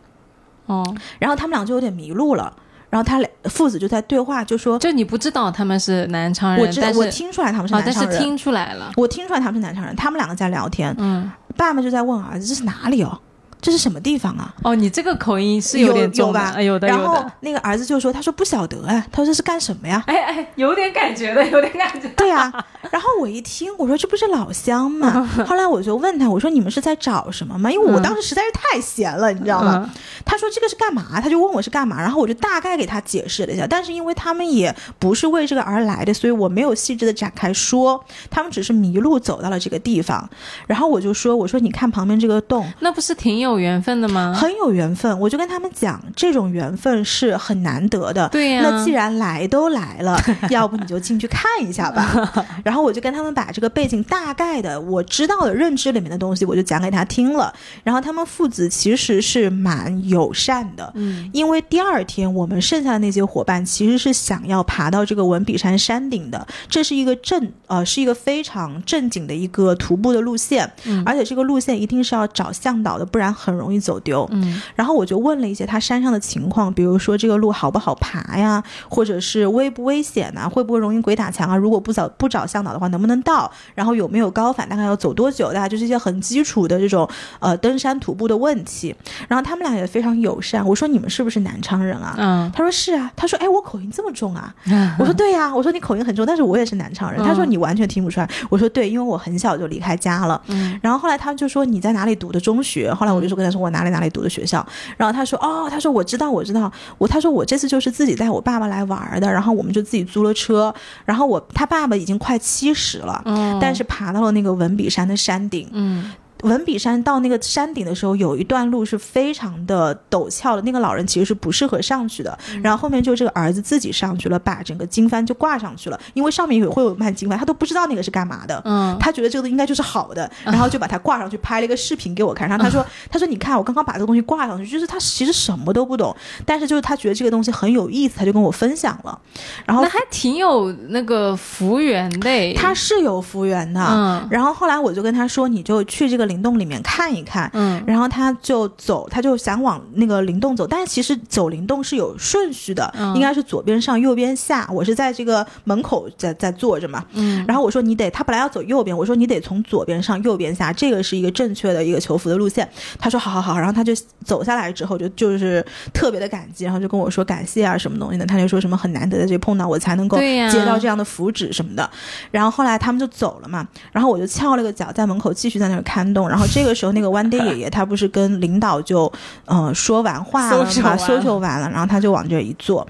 哦，然后他们俩就有点迷路了，然后他俩父子就在对话，就说就你不知道他们是南昌人，我知我听出来他们是哦，南昌人，但是听出来了，我听出来他们是南昌人，他们两个在聊天，嗯，爸爸就在问儿子这是哪里哦，这是什么地方啊？哦，你这个口音是有点重的，吧呃有的然后，那个儿子就说：“他说不晓得啊，他说这是干什么呀？”哎哎，有点感觉的，<laughs> 有点感觉。对啊、然后我一听，我说这不是老乡吗？<laughs> 后来我就问他，我说你们是在找什么吗？因为我当时实在是太闲了，你知道吗？嗯他说这个是干嘛？他就问我是干嘛，然后我就大概给他解释了一下。但是因为他们也不是为这个而来的，所以我没有细致的展开说，他们只是迷路走到了这个地方。然后我就说，我说你看旁边这个洞，那不是挺有缘分的吗？很有缘分。我就跟他们讲，这种缘分是很难得的。对呀、那既然来都来了，<laughs> 要不你就进去看一下吧。<laughs> 然后我就跟他们把这个背景大概的我知道的认知里面的东西，我就讲给他听了。然后他们父子其实是蛮友善的，嗯因为第二天我们剩下的那些伙伴其实是想要爬到这个文笔山山顶的，这是一个正呃是一个非常正经的一个徒步的路线，嗯而且这个路线一定是要找向导的，不然很容易走丢。嗯然后我就问了一些他山上的情况，比如说这个路好不好爬呀，或者是危不危险呐、会不会容易鬼打墙啊？如果不找不找向导的话，能不能到？然后有没有高反？大概要走多久？大概就是一些很基础的这种呃登山徒步的问题。然后他们俩也非常友善，我说你们是不是南昌人啊？嗯他说是啊，他说哎我口音这么重啊，嗯 <laughs> 我说对呀、我说你口音很重，但是我也是南昌人。他说嗯你完全听不出来，我说对，因为我很小就离开家了。嗯然后后来他就说你在哪里读的中学？后来我就说跟他说我哪里哪里读的学校。然后他说哦，他说我知道我知道，我他说我这次就是自己带我爸爸来玩的，然后我们就自己租了车，然后我他爸爸已经快七十了。嗯，但是爬到了那个文笔山的山顶，嗯文笔山到那个山顶的时候，有一段路是非常的陡峭的，那个老人其实是不适合上去的。然后后面就这个儿子自己上去了，把整个经幡就挂上去了，因为上面也会有卖经幡，他都不知道那个是干嘛的。嗯，他觉得这个应该就是好的，然后就把它挂上去，拍了一个视频给我看。然后他说：“ <laughs> 他说你看，我刚刚把这个东西挂上去，就是他其实什么都不懂，但是就是他觉得这个东西很有意思，他就跟我分享了。然后那还挺有那个福缘的。他是有福缘的。嗯然后后来我就跟他说，你就去这个灵洞里面看一看。嗯然后他就走，他就想往那个灵洞走，但是其实走灵洞是有顺序的，嗯应该是左边上，右边下。我是在这个门口在在坐着嘛，嗯然后我说你得，他本来要走右边，我说你得从左边上，右边下，这个是一个正确的一个求福的路线。他说好好好，然后他就走下来之后就就是特别的感激，然后就跟我说感谢啊什么东西的，他就说什么很难得的这碰到我才能够接到这样的福祉什么的。然后后来他们就走了嘛，然后我就翘了个脚在门口继续在那儿看洞。然后这个时候那个 One Day 爷爷他不是跟领导就呃说完话了 social 嘛完了，social 完了，然后他就往这儿一坐。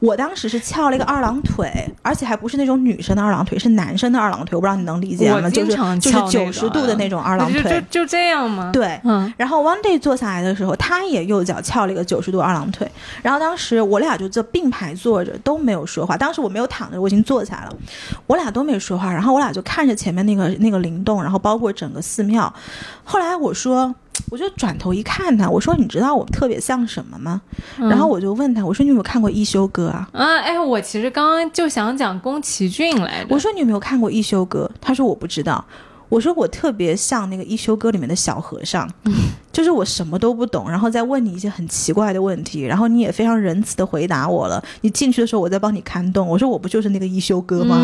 我当时是翘了一个二郎腿，而且还不是那种女生的二郎腿，是男生的二郎腿。我不知道你能理解吗？就是就是九十度的那种二郎就就腿。就这样吗？，对，嗯然后 One Day 坐下来的时候，他也右脚翘了一个九十度二郎腿。然后当时我俩就这并排坐着，都没有说话。当时我没有躺着，我已经坐下来了，我俩都没说话。然后我俩就看着前面那个那个灵动，然后包括整个寺庙。后来我说，我就转头一看他，我说：“你知道我特别像什么吗？”嗯然后我就问他，我说：“你有没有看过一休哥啊？”啊，哎，我其实刚刚就想讲宫崎骏来着。我说你有没有看过一休哥？他说我不知道。我说我特别像那个一休哥里面的小和尚，<laughs> 就是我什么都不懂，然后再问你一些很奇怪的问题，然后你也非常仁慈的回答我了。你进去的时候我在帮你看洞，我说我不就是那个一休哥吗？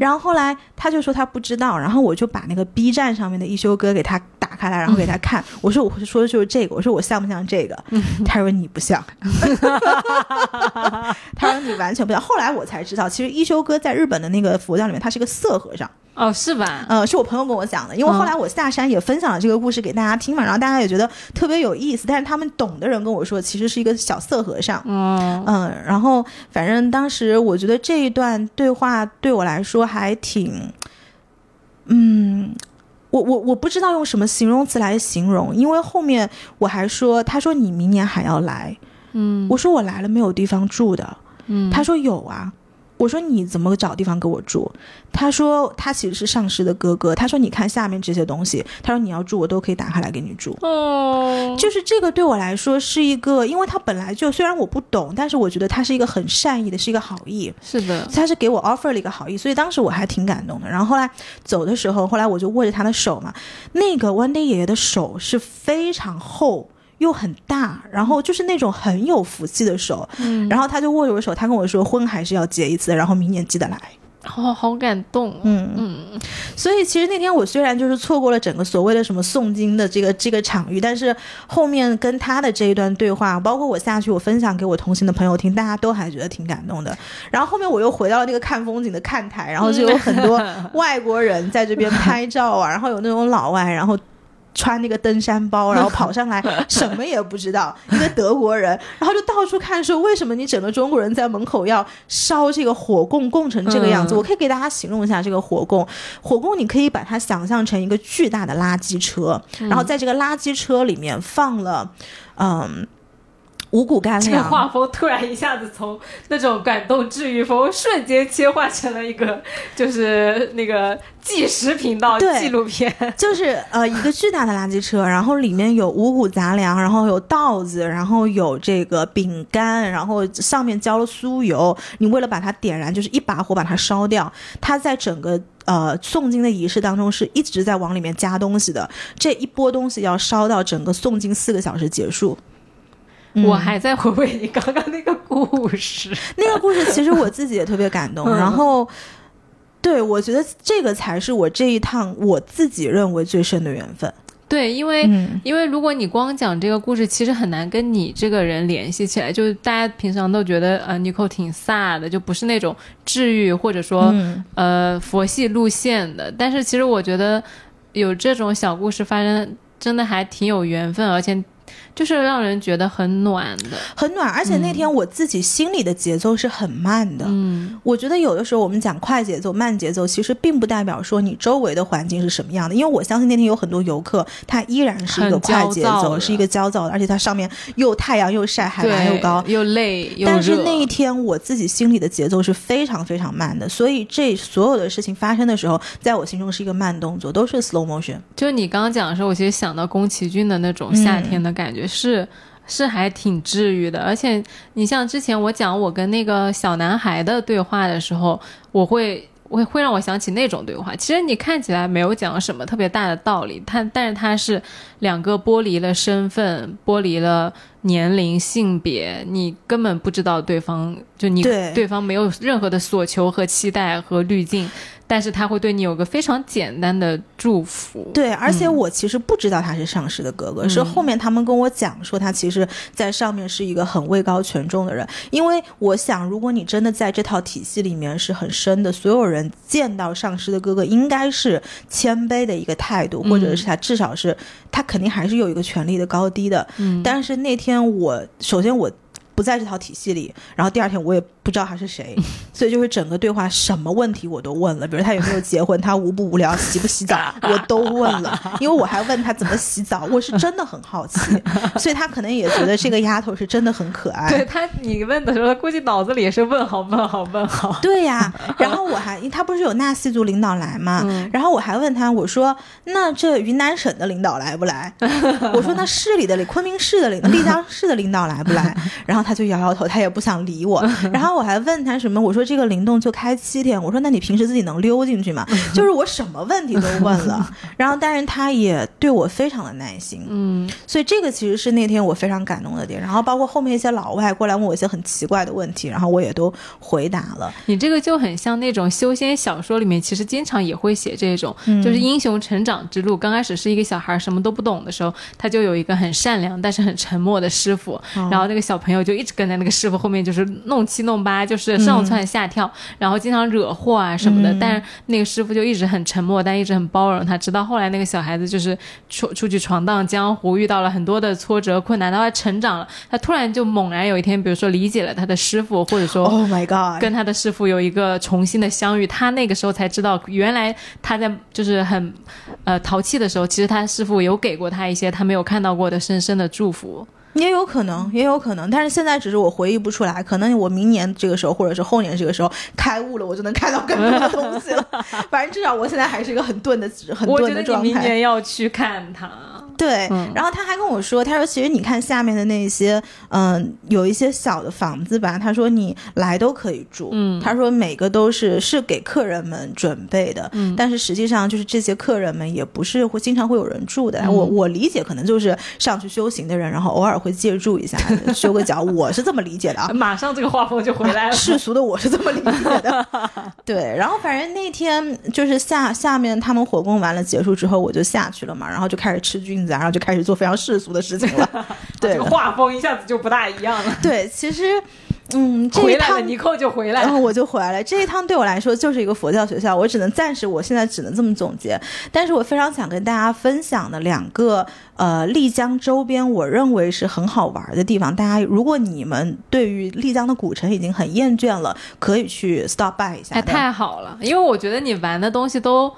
然后后来他就说他不知道，然后我就把那个 B 站上面的一休哥给他打开来，然后给他看。我说我说的就是这个，我说我像不像这个？他说你不像 <laughs> <laughs> 他说你完全不像。后来我才知道，其实一休哥在日本的那个佛教里面，他是个色和尚。哦，是吧？呃，是我朋友跟我讲的，因为后来我下山也分享了这个故事给大家听嘛，然后大家也觉得特别有意思。但是他们懂的人跟我说，其实是一个小色和尚。嗯嗯，然后反正当时我觉得这一段对话对我来说还挺，嗯，我我我不知道用什么形容词来形容，因为后面我还说，他说你明年还要来，嗯我说我来了没有地方住的，嗯，他说有啊。我说你怎么找地方给我住？他说他其实是上师的哥哥。他说你看下面这些东西，他说你要住我都可以打开来给你住。哦，就是这个对我来说是一个，因为他本来就虽然我不懂，但是我觉得他是一个很善意的，是一个好意。是的，他是给我 offer 了一个好意，所以当时我还挺感动的。然后后来走的时候，后来我就握着他的手嘛，那个 One Day 爷爷的手是非常厚又很大，然后就是那种很有福气的手。嗯，然后他就握着我的手，他跟我说婚还是要结一次，然后明年记得来。哦，好感动。嗯嗯，所以其实那天我虽然就是错过了整个所谓的什么诵经的这个这个场域，但是后面跟他的这一段对话，包括我下去我分享给我同行的朋友听，大家都还觉得挺感动的。然后后面我又回到了那个看风景的看台，然后就有很多 <laughs> 外国人在这边拍照啊，然后有那种老外，然后。穿那个登山包，然后跑上来，<laughs> 什么也不知道，一个德国人，然后就到处看说，为什么你整个中国人在门口要烧这个火供，供成这个样子？嗯我可以给大家形容一下这个火供，火供你可以把它想象成一个巨大的垃圾车，然后在这个垃圾车里面放了，嗯。五谷干这个粮，画风突然一下子从那种感动治愈风，瞬间切换成了一个 <laughs> 就是那个纪实频道对纪录片。<laughs> 就是呃一个巨大的垃圾车，然后里面有五谷杂粮，然后有稻子，然后有这个饼干，然后上面浇了酥油。你为了把它点燃，就是一把火把它烧掉。它在整个呃诵经的仪式当中是一直在往里面加东西的。这一波东西要烧到整个诵经四个小时结束。嗯我还在回味你刚刚那个故事。<laughs> 那个故事其实我自己也特别感动，<laughs> 嗯然后。对，我觉得这个才是我这一趟我自己认为最深的缘分。对，因为、嗯因为如果你光讲这个故事，其实很难跟你这个人联系起来。就是大家平常都觉得呃 n i c o 挺飒的，就不是那种治愈或者说、嗯呃佛系路线的。但是其实我觉得有这种小故事发生，真的还挺有缘分，而且就是让人觉得很暖的。很暖。而且那天我自己心里的节奏是很慢的。嗯，我觉得有的时候我们讲快节奏、慢节奏，其实并不代表说你周围的环境是什么样的。因为我相信那天有很多游客，他依然是一个快节奏，是一个焦躁的，而且它上面又太阳又晒，海拔，又高。又累。但是那一天我自己心里的节奏是非常非常慢的，所以这所有的事情发生的时候，在我心中是一个慢动作，都是 slow motion。就是你刚刚讲的时候，我其实想到宫崎骏的那种夏天的感觉，是是还挺治愈的。而且你像之前我讲我跟那个小男孩的对话的时候，我会。会会让我想起那种对话。其实你看起来没有讲什么特别大的道理，他但是他是两个剥离了身份、剥离了年龄、性别，你根本不知道对方，就你对方没有任何的所求和期待和滤镜，但是他会对你有个非常简单的祝福。对，而且我其实不知道他是上师的哥哥，嗯是后面他们跟我讲说他其实在上面是一个很位高权重的人。因为我想，如果你真的在这套体系里面是很深的，所有人见到上师的哥哥应该是谦卑的一个态度，或者是他至少是他肯定还是有一个权力的高低的。嗯，但是那天我首先我不在这套体系里，然后第二天我也不知道他是谁，所以就是整个对话什么问题我都问了，比如他有没有结婚，<laughs> 他无不无聊，洗不洗澡，<laughs> 我都问了，因为我还问他怎么洗澡，我是真的很好奇，<laughs> 所以他可能也觉得这个丫头是真的很可爱。对他，你问的时候，他估计脑子里也是问号问号问号。对呀，然后我还他不是有纳西族领导来嘛，然后我还问他，我说那这云南省的领导来不来？我说那市里的领昆明市的领丽江市的领导来不来？然后他就摇摇头，他也不想理我。然后我还问他什么，我说这个灵动就开七天，我说那你平时自己能溜进去吗？<laughs> 就是我什么问题都问了，<laughs> 然后但是他也对我非常的耐心，嗯，所以这个其实是那天我非常感动的点。然后包括后面一些老外过来问我一些很奇怪的问题，然后我也都回答了。你这个就很像那种修仙小说里面，其实经常也会写这种，就是英雄成长之路。刚开始是一个小孩什么都不懂的时候，他就有一个很善良但是很沉默的师傅，然后那个小朋友就一直跟在那个师傅后面，就是弄七弄八，就是上蹿下跳，然后经常惹祸啊什么的。嗯但是那个师傅就一直很沉默，但一直很包容他。直到后来那个小孩子就是出出去闯荡江湖，遇到了很多的挫折困难，到他成长了，他突然就猛然有一天，比如说理解了他的师傅，或者说 Oh my god！跟他的师傅有一个重新的相遇，他那个时候才知道，原来他在就是很呃淘气的时候，其实他师傅有给过他一些他没有看到过的深深的祝福。也有可能，也有可能，但是现在只是我回忆不出来，可能我明年这个时候，或者是后年这个时候开悟了，我就能看到更多的东西了。<laughs> 反正至少我现在还是一个很钝的、很我觉得钝的状态。你明年要去看他。对，嗯然后他还跟我说，他说其实你看下面的那些，嗯、有一些小的房子吧，他说你来都可以住，嗯他说每个都是是给客人们准备的，嗯但是实际上就是这些客人们也不是会经常会有人住的，嗯我我理解可能就是上去修行的人，然后偶尔会借住一下，<laughs> 修个脚，我是这么理解的啊。马上这个画风就回来了。<laughs> 世俗的我是这么理解的，<laughs> 对。然后反正那天就是下下面他们火供完了结束之后，我就下去了嘛，然后就开始吃菌子啊，然后就开始做非常世俗的事情了。<laughs> 对 <laughs> 这个画风一下子就不大一样了。对，其实嗯，这一回来了，趟尼寇就回来了。然后我就回来了。这一趟对我来说就是一个佛教学校，我只能暂时，我现在只能这么总结。但是我非常想跟大家分享的两个呃丽江周边，我认为是很好玩的地方。大家如果你们对于丽江的古城已经很厌倦了，可以去 stop by 一下哎，太好了，因为我觉得你玩的东西都。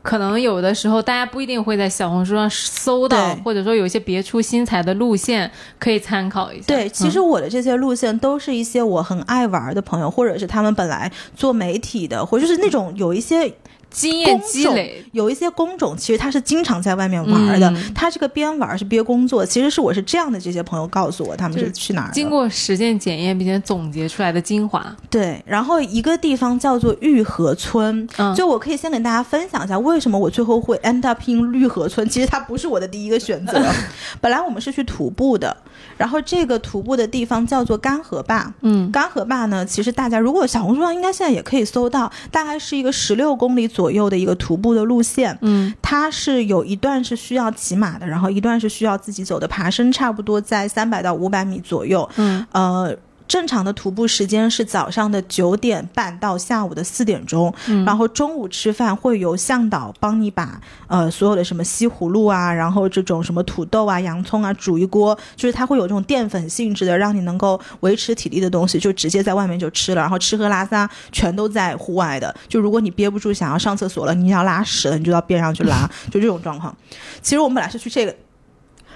可能有的时候大家不一定会在小红书上搜到，或者说有一些别出心裁的路线可以参考一下。对，其嗯实我的这些路线都是一些我很爱玩的朋友，或者是他们本来做媒体的，或者是那种有一些经验积累，有一些工种，其实他是经常在外面玩的，嗯他这个边玩是边工作。其实是我是这样的，这些朋友告诉我他们是是去哪儿。经过实践检验并且总结出来的精华。对，然后一个地方叫做玉河村，嗯就我可以先给大家分享一下为什么我最后会 end up in 玉河村。其实它不是我的第一个选择，<laughs> 本来我们是去徒步的，然后这个徒步的地方叫做干河坝。嗯，干河坝呢，其实大家如果小红书上应该现在也可以搜到，大概是一个十六公里左右的一个徒步的路线。嗯，它是有一段是需要骑马的，然后一段是需要自己走的，爬升差不多在三百到五百米左右。嗯，呃，正常的徒步时间是早上的九点半到下午的四点钟，然后中午吃饭会由向导帮你把呃所有的什么西葫芦啊，然后这种什么土豆啊、洋葱啊煮一锅，就是它会有这种淀粉性质的，让你能够维持体力的东西，就直接在外面就吃了，然后吃喝拉撒全都在户外的。就如果你憋不住想要上厕所了，你要拉屎了，你就到边上去拉，就这种状况。其实我们本来是去这个，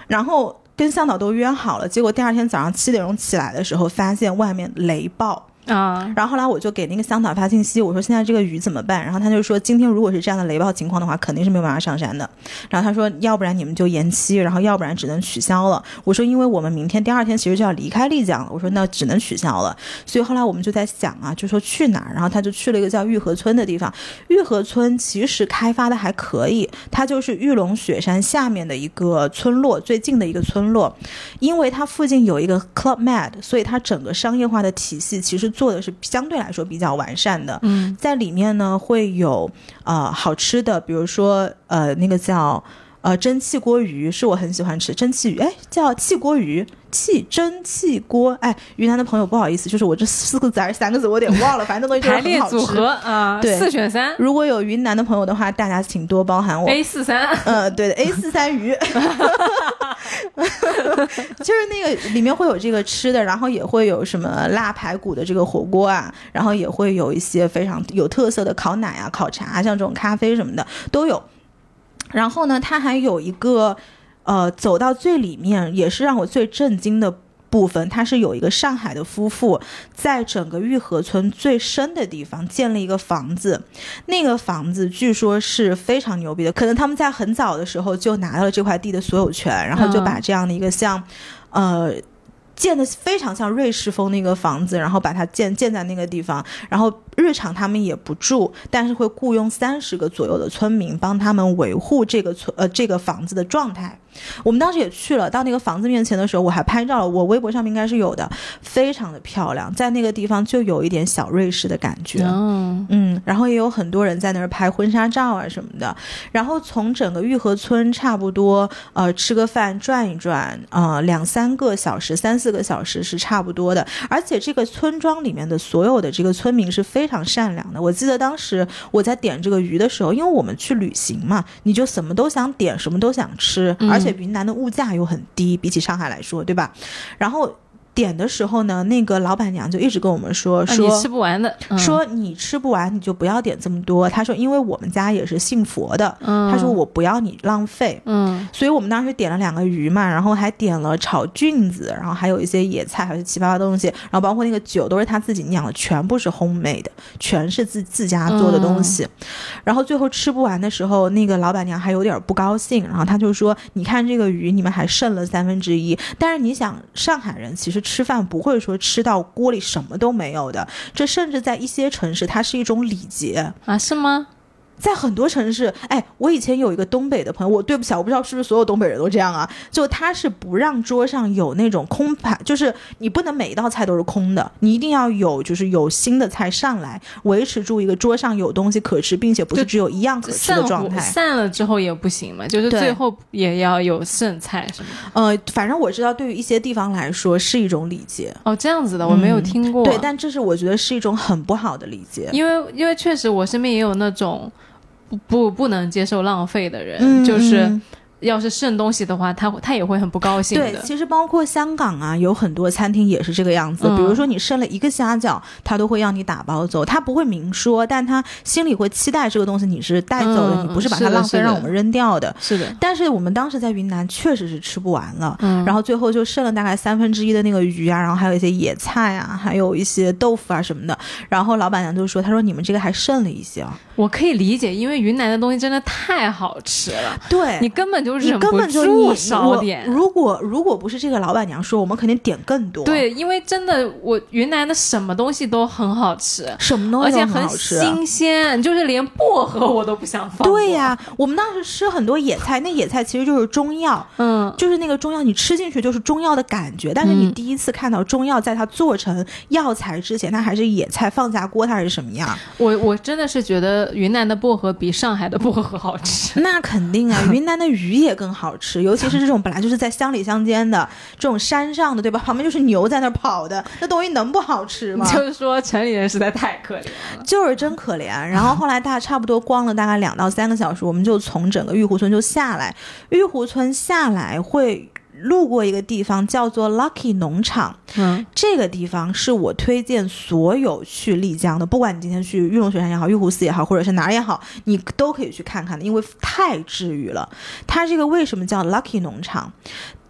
然后。跟向导都约好了，结果第二天早上七点钟起来的时候，发现外面雷暴。啊，然后后来我就给那个向导发信息，我说现在这个雨怎么办？然后他就说今天如果是这样的雷暴情况的话，肯定是没有办法上山的。然后他说要不然你们就延期，然后要不然只能取消了。我说因为我们明天第二天其实就要离开丽江了，我说那只能取消了。所以后来我们就在想啊，就说去哪儿？然后他就去了一个叫玉河村的地方。玉河村其实开发的还可以，它就是玉龙雪山下面的一个村落，最近的一个村落。因为它附近有一个 Club Med，所以它整个商业化的体系其实。做的是相对来说比较完善的，嗯，在里面呢会有呃好吃的，比如说呃那个叫呃蒸汽锅鱼，是我很喜欢吃蒸汽鱼，哎叫汽锅鱼，汽蒸汽锅，哎云南的朋友不好意思，就是我这四个字还是三个字我有点忘了，反正那东西排列组合啊，对四选三，如果有云南的朋友的话，大家请多包涵我 A 四三，嗯对的 A 四三鱼。<laughs> 就是那个里面会有这个吃的，然后也会有什么辣排骨的这个火锅啊，然后也会有一些非常有特色的烤奶啊、烤茶，像这种咖啡什么的都有。然后呢，它还有一个呃，走到最里面也是让我最震惊的。部分，它是有一个上海的夫妇，在整个玉河村最深的地方建了一个房子，那个房子据说是非常牛逼的，可能他们在很早的时候就拿到了这块地的所有权，然后就把这样的一个像，呃。建的非常像瑞士风那个房子，然后把它建建在那个地方，然后日常他们也不住，但是会雇佣三十个左右的村民帮他们维护这个村呃这个房子的状态。我们当时也去了，到那个房子面前的时候，我还拍照了，我微博上面应该是有的，非常的漂亮，在那个地方就有一点小瑞士的感觉，嗯，然后也有很多人在那儿拍婚纱照啊什么的。然后从整个玉河村差不多呃吃个饭转一转啊两三个小时三。四个小时是差不多的，而且这个村庄里面的所有的这个村民是非常善良的。我记得当时我在点这个鱼的时候，因为我们去旅行嘛，你就什么都想点，什么都想吃，而且云南的物价又很低，比起上海来说，对吧？然后。点的时候呢，那个老板娘就一直跟我们说说你吃不完的，说你吃不完你就不要点这么多。他说因为我们家也是信佛的，他说我不要你浪费，嗯，所以我们当时点了两个鱼嘛，然后还点了炒菌子，然后还有一些野菜，还有七八的东西，然后包括那个酒都是他自己酿的，全部是烘焙的，全是自自家做的东西。然后最后吃不完的时候，那个老板娘还有点不高兴，然后他就说：“你看这个鱼，你们还剩了三分之一，但是你想上海人其实。”吃饭不会说吃到锅里什么都没有的，这甚至在一些城市，它是一种礼节啊？是吗？在很多城市，哎，我以前有一个东北的朋友，我对不起，我不知道是不是所有东北人都这样啊？就他是不让桌上有那种空盘，就是你不能每一道菜都是空的，你一定要有，就是有新的菜上来，维持住一个桌上有东西可吃，并且不是只有一样可吃的状态。散了之后也不行嘛，就是最后也要有剩菜什么。呃，反正我知道，对于一些地方来说是一种礼节。哦，这样子的我没有听过。对，但这是我觉得是一种很不好的礼节，因为因为确实我身边也有那种。不不能接受浪费的人，就是。要是剩东西的话，他他也会很不高兴的。对，其实包括香港啊，有很多餐厅也是这个样子。比如说你剩了一个虾饺，他都会让你打包走，他不会明说，但他心里会期待这个东西你是带走的，你不是把它浪费让我们扔掉的。是的。但是我们当时在云南确实是吃不完了，然后最后就剩了大概三分之一的那个鱼啊，然后还有一些野菜啊，还有一些豆腐啊什么的。然后老板娘就说：“他说你们这个还剩了一些。”我可以理解，因为云南的东西真的太好吃了，对你根本就忍不住少点。如果如果不是这个老板娘说，我们肯定点更多。对，因为真的，我云南的什么东西都很好吃，什么东西而且很新鲜，就是连薄荷我都不想放。对呀，我们当时吃很多野菜，那野菜其实就是中药，嗯，就是那个中药，你吃进去就是中药的感觉。但是你第一次看到中药在它做成药材之前，它还是野菜放下锅，它是什么样？我我真的是觉得云南的薄荷比上海的薄荷好吃。那肯定啊，<laughs> 云南的鱼也更好吃，尤其是这种本来就是在乡里乡间的这种山上的，对吧？旁边就是牛在那儿跑的，那东西能不好吃吗？就是说城里人实在太可怜了。就是真可怜。然后后来大家差不多逛了大概两到三个小时，我们就从整个玉湖村就下来。玉湖村下来会路过一个地方叫做 Lucky 农场，嗯，这个地方是我推荐所有去丽江的，不管你今天去玉龙雪山也好，玉湖寺也好，或者是哪儿也好，你都可以去看看的，因为太治愈了。它这个为什么叫 Lucky 农场？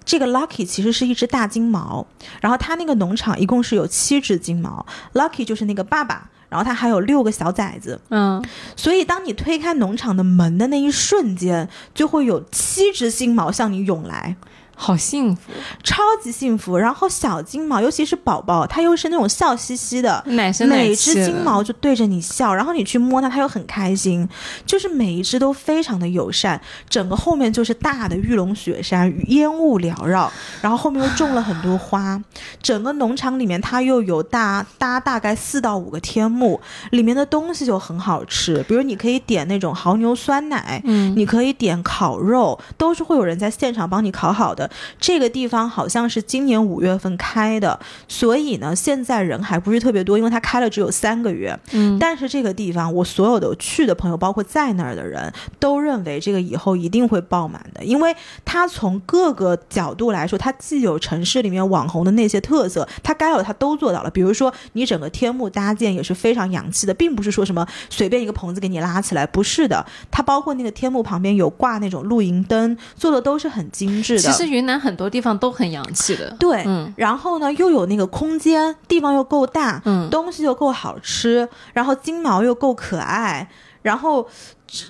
这个 Lucky 其实是一只大金毛，然后它那个农场一共是有七只金毛，Lucky 就是那个爸爸，然后它还有六个小崽子，嗯，所以当你推开农场的门的那一瞬间，就会有七只金毛向你涌来。好幸福，超级幸福。然后小金毛，尤其是宝宝，它又是那种笑嘻嘻的，奶声奶每气的只金毛就对着你笑，然后你去摸它，它又很开心，就是每一只都非常的友善。整个后面就是大的玉龙雪山，烟雾缭绕，然后后面又种了很多花。整个农场里面，它又有大搭大概四到五个天幕，里面的东西就很好吃，比如你可以点那种牦牛酸奶，嗯你可以点烤肉，都是会有人在现场帮你烤好的。这个地方好像是今年五月份开的，所以呢，现在人还不是特别多，因为它开了只有三个月。嗯，但是这个地方，我所有的去的朋友，包括在那儿的人都认为这个以后一定会爆满的，因为它从各个角度来说，它既有城市里面网红的那些特色，它该有它都做到了。比如说，你整个天幕搭建也是非常洋气的，并不是说什么随便一个棚子给你拉起来，不是的，它包括那个天幕旁边有挂那种露营灯，做的都是很精致的。其实云南很多地方都很洋气的。对，嗯然后呢，又有那个空间，地方又够大，嗯东西又够好吃，然后金毛又够可爱，然后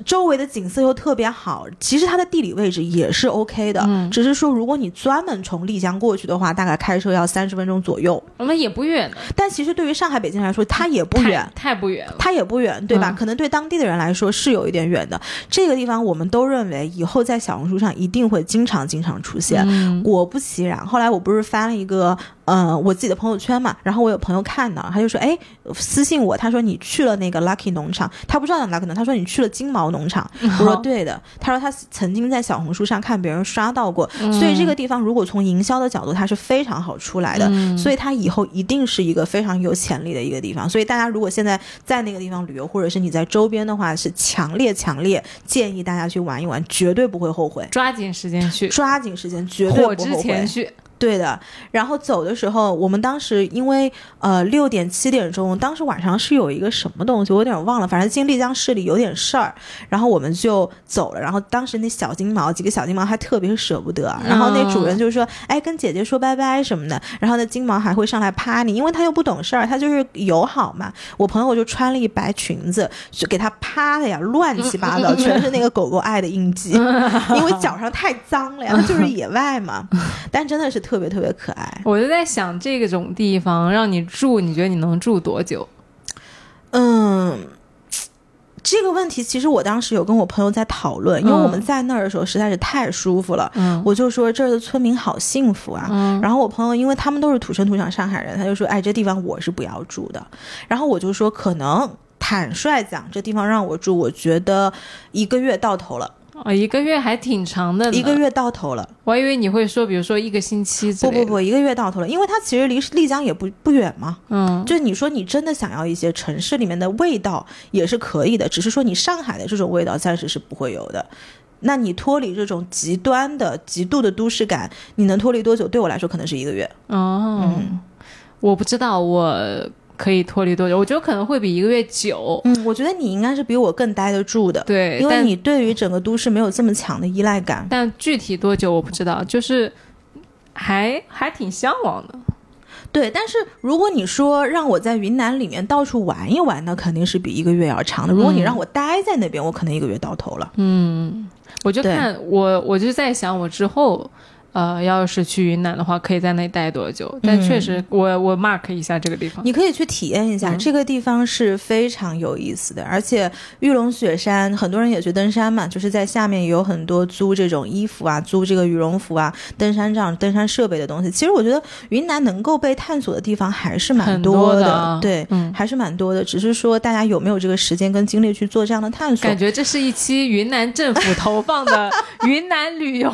周围的景色又特别好。其实它的地理位置也是 OK 的，嗯只是说如果你专门从丽江过去的话，大概开车要三十分钟左右。我们也不远的，但其实对于上海、北京来说，它也不远。太不远了。它也不远，对吧？嗯可能对当地的人来说是有一点远的。这个地方我们都认为以后在小红书上一定会经常经常出现。嗯果不其然，后来我不是发了一个嗯我自己的朋友圈嘛，然后我有朋友看到，他就说，哎，私信我，他说你去了那个 Lucky 农场，他不知道叫 Lucky 农场，他说你去了金毛农场，<laughs> 我说对的，他说他曾经在小红书上看别人刷到过，所以这个地方如果从营销的角度，它是非常好出来的，嗯所以它以后一定是一个非常有潜力的一个地方。所以大家如果现在在那个地方旅游，或者是你在周边的话，是强烈强烈建议大家去玩一玩，绝对不会后悔。抓紧时间去，抓紧时间，绝对不后悔。前去。对的，然后走的时候，我们当时因为呃六点七点钟，当时晚上是有一个什么东西，我有点忘了，反正进丽江市里有点事儿，然后我们就走了。然后当时那小金毛几个小金毛还特别舍不得，然后那主人就说：“哎，跟姐姐说拜拜什么的。”然后那金毛还会上来趴你，因为它又不懂事儿，它就是友好嘛。我朋友就穿了一白裙子，就给它趴的呀，乱七八糟，<laughs> 全是那个狗狗爱的印记，<laughs> 因为脚上太脏了呀，它就是野外嘛。但真的是特别特别可爱。我就在想，这种地方让你住，你觉得你能住多久？嗯，这个问题其实我当时有跟我朋友在讨论，因为我们在那儿的时候实在是太舒服了。嗯我就说这儿的村民好幸福啊。嗯然后我朋友因为他们都是土生土长上海人，他就说：“哎，这地方我是不要住的。”然后我就说：“可能坦率讲，这地方让我住，我觉得一个月到头了，哦，一个月还挺长的。一个，月到头了。我还以为你会说，比如说一个星期之类的。不不不，一个月到头了，因为它其实离丽江也不不远嘛。嗯，就是你说你真的想要一些城市里面的味道也是可以的，只是说你上海的这种味道暂时是不会有的。那你脱离这种极端的、极度的都市感，你能脱离多久？对我来说，可能是一个月。哦，嗯我不知道我可以脱离多久，我觉得可能会比一个月久。嗯，我觉得你应该是比我更待得住的，对，因为你对于整个都市没有这么强的依赖感。但具体多久我不知道，就是还还挺向往的。对，但是如果你说让我在云南里面到处玩一玩，那肯定是比一个月要长的。如果你让我待在那边，我可能一个月到头了。嗯，我就看我，我就在想，我之后呃，要是去云南的话，可以在那里待多久？但确实，我我 mark 一下这个地方。你可以去体验一下，嗯这个地方是非常有意思的。而且玉龙雪山，很多人也去登山嘛，就是在下面有很多租这种衣服啊，租这个羽绒服啊，登山杖、登山设备的东西。其实我觉得云南能够被探索的地方还是蛮很多多的啊对，嗯还是蛮多的。只是说大家有没有这个时间跟精力去做这样的探索感？觉这是一期云南政府投放的 <laughs> 云南旅游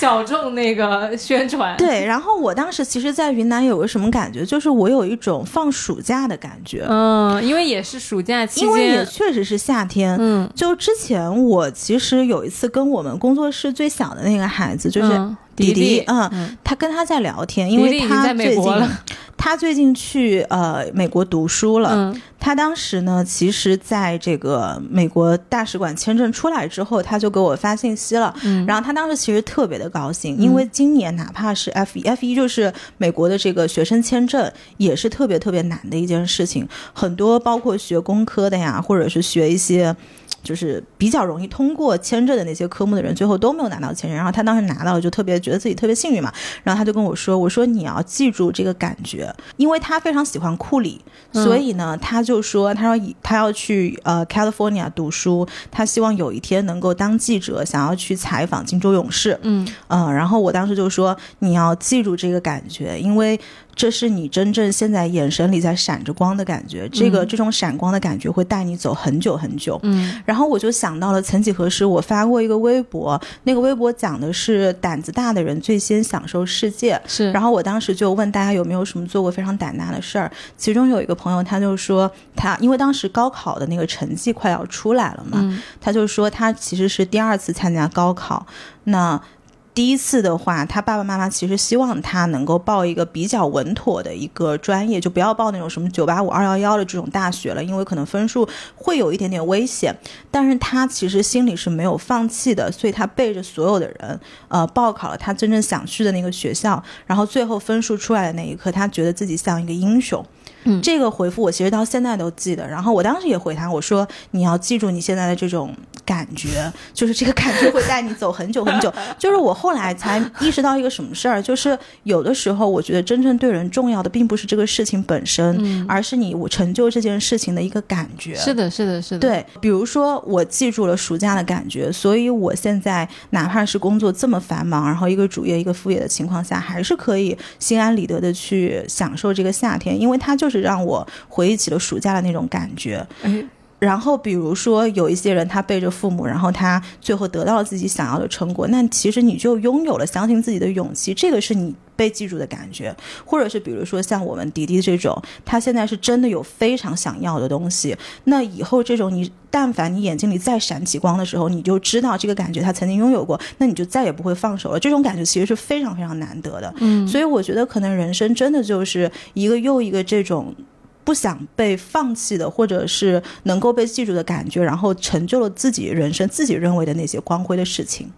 小众那个宣传。对，然后我当时其实，在云南有个什么感觉，就是我有一种放暑假的感觉，嗯，因为也是暑假期间因为也，确实是夏天。嗯，就之前我其实有一次跟我们工作室最小的那个孩子，就是嗯迪迪嗯，嗯他跟他在聊天，因为他最近 <laughs> 他最近去呃美国读书了。嗯他当时呢，其实在这个美国大使馆签证出来之后，他就给我发信息了。嗯，然后他当时其实特别的高兴，因为今年哪怕是 F 一、F 一就是美国的这个学生签证，也是特别特别难的一件事情。很多包括学工科的呀，或者是学一些。就是比较容易通过签证的那些科目的人，最后都没有拿到签证。然后他当时拿到了，就特别觉得自己特别幸运嘛。然后他就跟我说：“我说你要记住这个感觉，因为他非常喜欢库里，嗯所以呢，他就说他说他要去呃 California 读书，他希望有一天能够当记者，想要去采访金州勇士。嗯嗯，然后我当时就说你要记住这个感觉，因为这是你真正现在眼神里在闪着光的感觉，这个、这种闪光的感觉会带你走很久很久。嗯然后我就想到了，曾几何时我发过一个微博，那个微博讲的是胆子大的人最先享受世界。是，然后我当时就问大家有没有什么做过非常胆大的事儿，其中有一个朋友他就说他因为当时高考的那个成绩快要出来了嘛，嗯他就说他其实是第二次参加高考，那。第一次的话，他爸爸妈妈其实希望他能够报一个比较稳妥的一个专业，就不要报那种什么九八五、二幺幺的这种大学了，因为可能分数会有一点点危险。但是他其实心里是没有放弃的，所以他背着所有的人，呃，报考了他真正想去的那个学校，然后最后分数出来的那一刻，他觉得自己像一个英雄。嗯这个回复我其实到现在都记得。然后我当时也回他，我说你要记住你现在的这种感觉，就是这个感觉会带你走很久很久。<laughs> 就是我后来才意识到一个什么事儿，就是有的时候我觉得真正对人重要的并不是这个事情本身，嗯，而是你我成就这件事情的一个感觉。是的，是的，是的，，对，比如说我记住了暑假的感觉，所以我现在哪怕是工作这么繁忙，然后一个主业一个副业的情况下，还是可以心安理得的去享受这个夏天，因为它就是是让我回忆起了暑假的那种感觉。然后比如说有一些人他背着父母，然后他最后得到了自己想要的成果，那其实你就拥有了相信自己的勇气，这个是你被记住的感觉。或者是比如说像我们迪迪这种，他现在是真的有非常想要的东西，那以后这种你但凡你眼睛里再闪起光的时候，你就知道这个感觉他曾经拥有过，那你就再也不会放手了。这种感觉其实是非常非常难得的。嗯，所以我觉得可能人生真的就是一个又一个这种。不想被放弃的，或者是能够被记住的感觉，然后成就了自己人生自己认为的那些光辉的事情。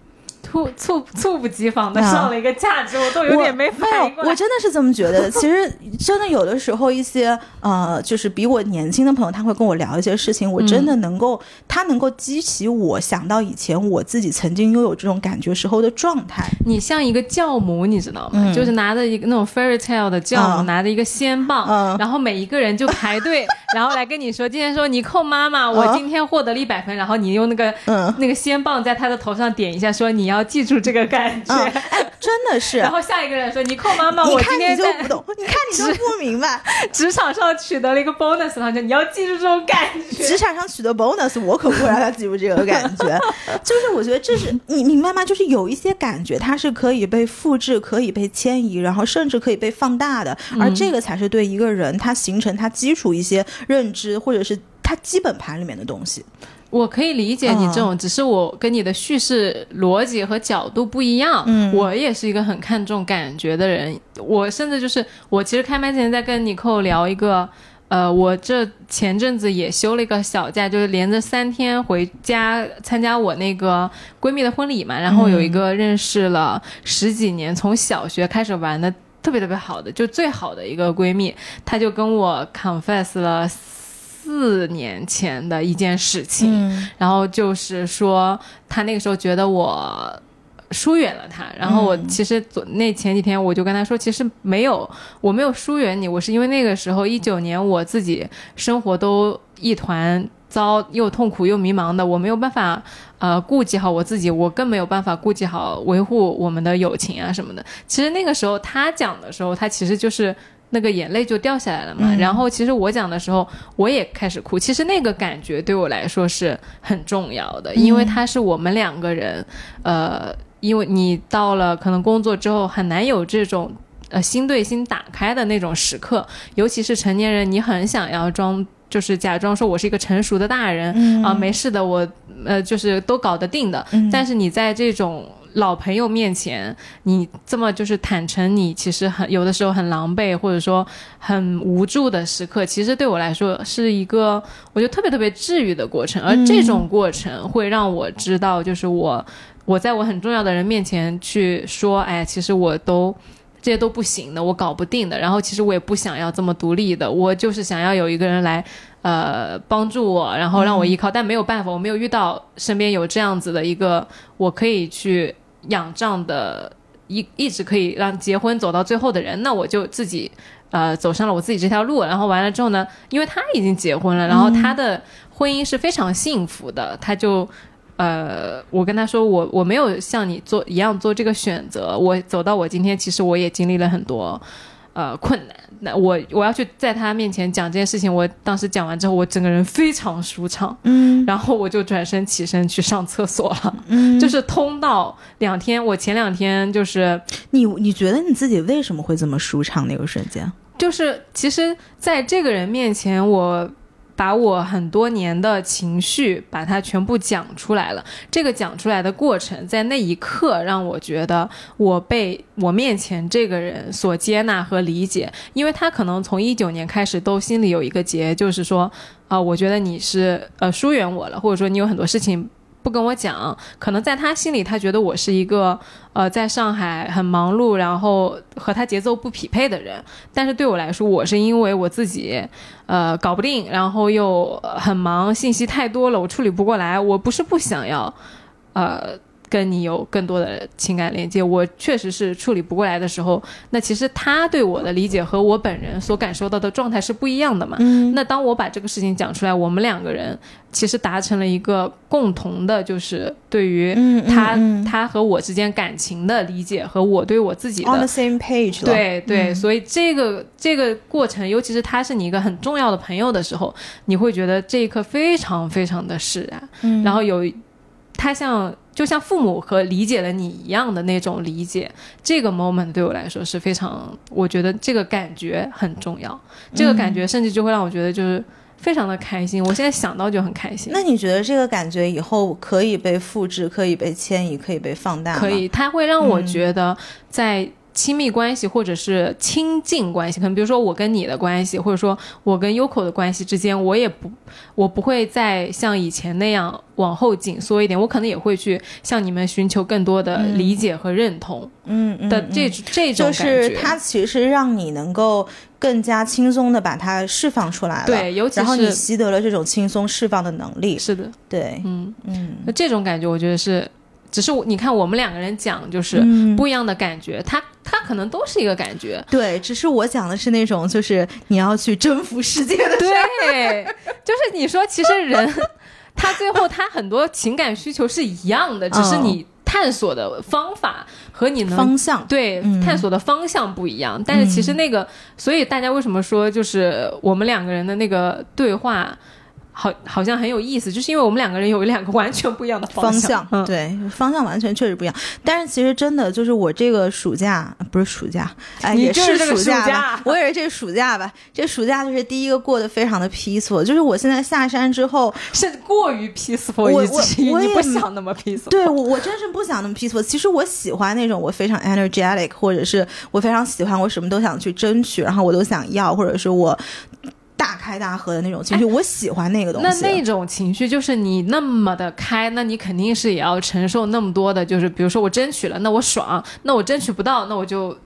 猝猝猝不及防的啊上了一个价值，我都有点没反应过，来。我真的是这么觉得。其实真的有的时候，一些呃，就是比我年轻的朋友，他会跟我聊一些事情，我真的能够，他能够激起我想到以前我自己曾经拥有这种感觉时候的状态。你像一个教母，你知道吗？嗯就是拿着一个那种 fairy tale 的教母，嗯拿着一个仙棒，嗯然后每一个人就排队，然后来跟你说，今天说你扣妈妈，我今天获得了一百分，然后你用那个、嗯那个仙棒在他的头上点一下，说你要记住这个感觉。嗯，哎，真的是。<laughs> 然后下一个人说：“你扣妈妈，我你看你今天就不懂，<laughs> 你看你就不明白。<laughs> 职场上取得了一个 bonus，然后你要记住这种感觉。职场上取得 bonus，我可不会让他记住这个感觉。就是我觉得这是你明白吗？就是有一些感觉，它是可以被复制、可以被迁移，然后甚至可以被放大的，而这个才是对一个人他形成他基础一些认知，或者是他基本盘里面的东西。我可以理解你这种，只是我跟你的叙事逻辑和角度不一样。嗯我也是一个很看重感觉的人，我甚至就是我其实开麦之前在跟尼寇聊一个。呃，我这前阵子也休了一个小假，就是连着三天回家参加我那个闺蜜的婚礼嘛。然后有一个认识了十几年，从小学开始玩的特别特别好的，就最好的一个闺蜜，她就跟我 confess 了四年前的一件事情。嗯然后就是说，他那个时候觉得我疏远了他。然后我其实昨那前几天我就跟他说，其实没有，我没有疏远你，我是因为那个时候一九年我自己生活都一团糟，又痛苦又迷茫的，我没有办法呃顾及好我自己，我更没有办法顾及好维护我们的友情啊什么的。其实那个时候他讲的时候，他其实就是。那个眼泪就掉下来了嘛，然后其实我讲的时候，我也开始哭。其实那个感觉对我来说是很重要的，因为他是我们两个人，呃，因为你到了可能工作之后很难有这种呃心对心打开的那种时刻，尤其是成年人，你很想要装，就是假装说我是一个成熟的大人啊，没事的，我呃就是都搞得定的。但是你在这种老朋友面前，你这么就是坦诚，你其实很有的时候很狼狈，或者说很无助的时刻，其实对我来说是一个我觉得特别特别治愈的过程。而这种过程会让我知道，就是我我在我很重要的人面前去说，哎，其实我都这些都不行的，我搞不定的。然后其实我也不想要这么独立的，我就是想要有一个人来呃帮助我，然后让我依靠。但没有办法，我没有遇到身边有这样子的一个我可以去。仰仗的一一直可以让结婚走到最后的人，那我就自己呃走上了我自己这条路。然后完了之后呢，因为他已经结婚了，然后他的婚姻是非常幸福的，他就呃，我跟他说，我我没有像你做一样做这个选择，我走到我今天，其实我也经历了很多呃困难。那我我要去在他面前讲这件事情，我当时讲完之后，我整个人非常舒畅，嗯，然后我就转身起身去上厕所了，嗯，就是通道两天，我前两天就是你你觉得你自己为什么会这么舒畅那个瞬间？就是其实在这个人面前我。把我很多年的情绪，把它全部讲出来了。这个讲出来的过程，在那一刻让我觉得我被我面前这个人所接纳和理解，因为他可能从一九年开始都心里有一个结，就是说，啊，我觉得你是呃疏远我了，或者说你有很多事情。不跟我讲，可能在他心里，他觉得我是一个呃，在上海很忙碌，然后和他节奏不匹配的人。但是对我来说，我是因为我自己呃搞不定，然后又很忙，信息太多了，我处理不过来。我不是不想要，呃。跟你有更多的情感连接，我确实是处理不过来的时候，那其实他对我的理解和我本人所感受到的状态是不一样的嘛。嗯，那当我把这个事情讲出来，我们两个人其实达成了一个共同的，就是对于他他和我之间感情的理解和我对我自己的 on the same page。对对，所以这个这个过程，尤其是他是你一个很重要的朋友的时候，你会觉得这一刻非常非常的释然。嗯，然后有他像。就像父母和理解了你一样的那种理解，这个 moment 对我来说是非常，我觉得这个感觉很重要。这个感觉甚至就会让我觉得就是非常的开心。我现在想到就很开心。那你觉得这个感觉以后可以被复制、可以被迁移、可以被放大？可以，它会让我觉得在。亲密关系或者是亲近关系，可能比如说我跟你的关系，或者说我跟 Yoko 的关系之间，我也不，我不会再像以前那样往后紧缩一点，我可能也会去向你们寻求更多的理解和认同，嗯的这这种感觉。就是它其实让你能够更加轻松的把它释放出来了，对，尤其是然后你习得了这种轻松释放的能力，是的，对，嗯嗯，那这种感觉我觉得是。只是我，你看我们两个人讲就是不一样的感觉，他他可能都是一个感觉，对，只是我讲的是那种就是你要去征服世界的，对，就是你说其实人他最后他很多情感需求是一样的，只是你探索的方法和你能方向。对探索的方向不一样，但是其实那个，所以大家为什么说就是我们两个人的那个对话。好，好像很有意思，就是因为我们两个人有两个完全不一样的方向，对，方向完全确实不一样。但是其实真的就是我这个暑假不是暑假，哎，也是暑假吧，我也是这个暑假吧。这暑假就是第一个过得非常的 peaceful，就是我现在下山之后 <laughs> 是过于 peaceful，我我我也不想那么 peaceful，对我我真是不想那么 peaceful。其实我喜欢那种我非常 energetic，或者是我非常喜欢我什么都想去争取，然后我都想要，或者是我。大开大合的那种情绪，我喜欢那个东西。那那种情绪就是你那么的开，那你肯定是也要承受那么多的。就是比如说我争取了，那我爽；那我争取不到，那我就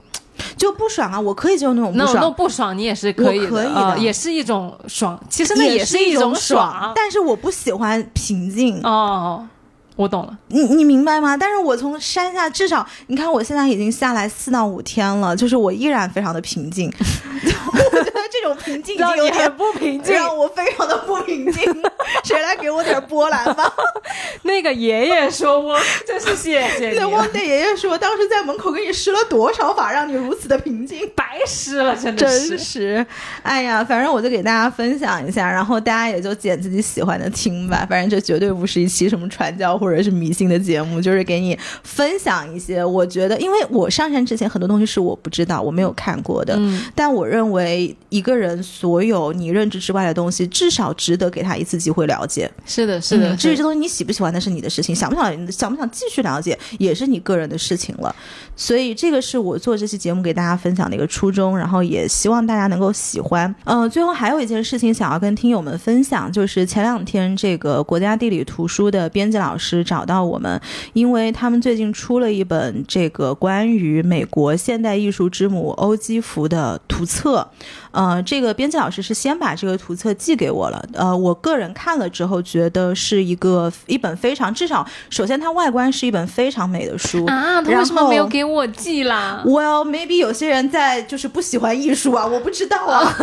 就不爽啊！我可以接受那种不爽，那不爽你也是可以的，也是一种爽。其实那也是一种爽，但是我不喜欢平静哦。我懂了。你你明白吗？但是我从山下至少，你看我现在已经下来四到五天了，就是我依然非常的平静。<laughs> 这种平静有点不平静让我非常的不平静。<laughs> 谁来给我点波澜吧？<laughs> 那个爷爷说我 <laughs> 真是谢谢你。那汪大爷爷说，当时在门口给你施了多少法，让你如此的平静？白施了，真的真是。哎呀，反正我就给大家分享一下，然后大家也就捡自己喜欢的听吧。反正这绝对不是一期什么传教或者是迷信的节目，就是给你分享一些我觉得，因为我上山之前很多东西是我不知道、我没有看过的。嗯。但我认为一个人所有你认知之外的东西，至少值得给他一次机会了解。是的，是的。至于这东西你喜不喜欢，那是你的事情；想不想、想不想继续了解，也是你个人的事情了。所以这个是我做这期节目给大家分享的一个初衷，然后也希望大家能够喜欢。嗯，最后还有一件事情想要跟听友们分享，就是前两天这个国家地理图书的编辑老师找到我们，因为他们最近出了一本这个关于美国现代艺术之母欧基芙的图册。呃，这个编辑老师是先把这个图册寄给我了。呃，我个人看了之后，觉得是一个一本非常，至少首先它外观是一本非常美的书啊。他为什么没有给我记啦？Well, maybe 有些人在就是不喜欢艺术啊，我不知道啊，<laughs>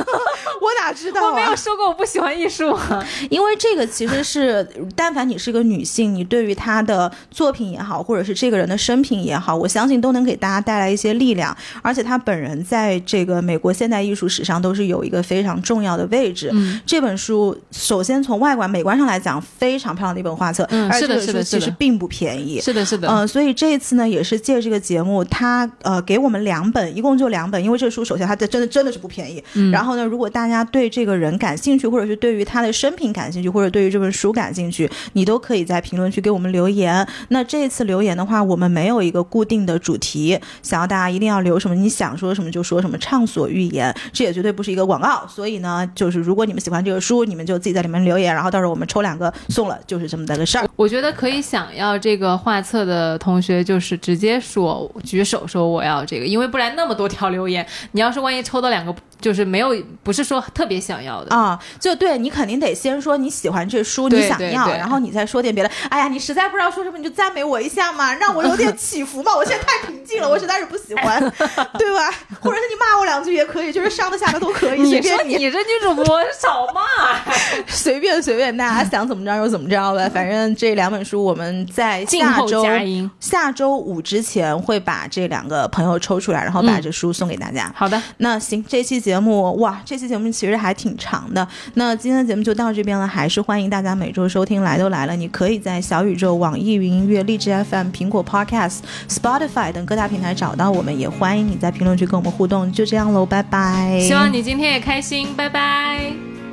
我哪知道？我没有说过我不喜欢艺术啊。因为这个其实是，但凡你是个女性，你对于他的作品也好，或者是这个人的生平也好，我相信都能给大家带来一些力量。而且他本人在这个美国现代艺术史上。都是有一个非常重要的位置。这本书首先从外观美观上来讲，非常漂亮的一本画册。嗯，是的，是的，其实并不便宜。是的，是的。嗯，所以这一次呢，也是借这个节目，他呃给我们两本，一共就两本。因为这书首先它真的真的是不便宜。嗯。然后呢，如果大家对这个人感兴趣，或者是对于他的生平感兴趣，或者对于这本书感兴趣，你都可以在评论区给我们留言。那这次留言的话，我们没有一个固定的主题，想要大家一定要留什么，你想说什么就说什么，畅所欲言。这也绝对不是一个广告。所以呢，就是如果你们喜欢这个书，你们就自己在里面留言，然后到时候我们抽两个送了，就是这么的个事儿。我觉得可以想要这个画册的同学，就是直接说举手说我要这个，因为不然那么多条留言，你要是万一抽到两个。就是没有，不是说特别想要的啊，就对你肯定得先说你喜欢这书，你想要，然后你再说点别的。哎呀，你实在不知道说什么，你就赞美我一下嘛，让我有点起伏嘛。我现在太平静了，我实在是不喜欢，<laughs> 对吧？或者是你骂我两句也可以，就是上的下的都可以。你说你这女主播少骂，<laughs> 随便随便，大家想怎么着就怎么着呗。反正这两本书我们在下周下周五之前会把这两个朋友抽出来，然后把这书送给大家。好的，那行，这期节。节目哇，这期节目其实还挺长的。那今天的节目就到这边了，还是欢迎大家每周收听。来都来了，你可以在小宇宙、网易云音乐、荔枝 FM、苹果 Podcast、Spotify 等各大平台找到我们。也欢迎你在评论区跟我们互动。就这样喽，拜拜。希望你今天也开心，拜拜。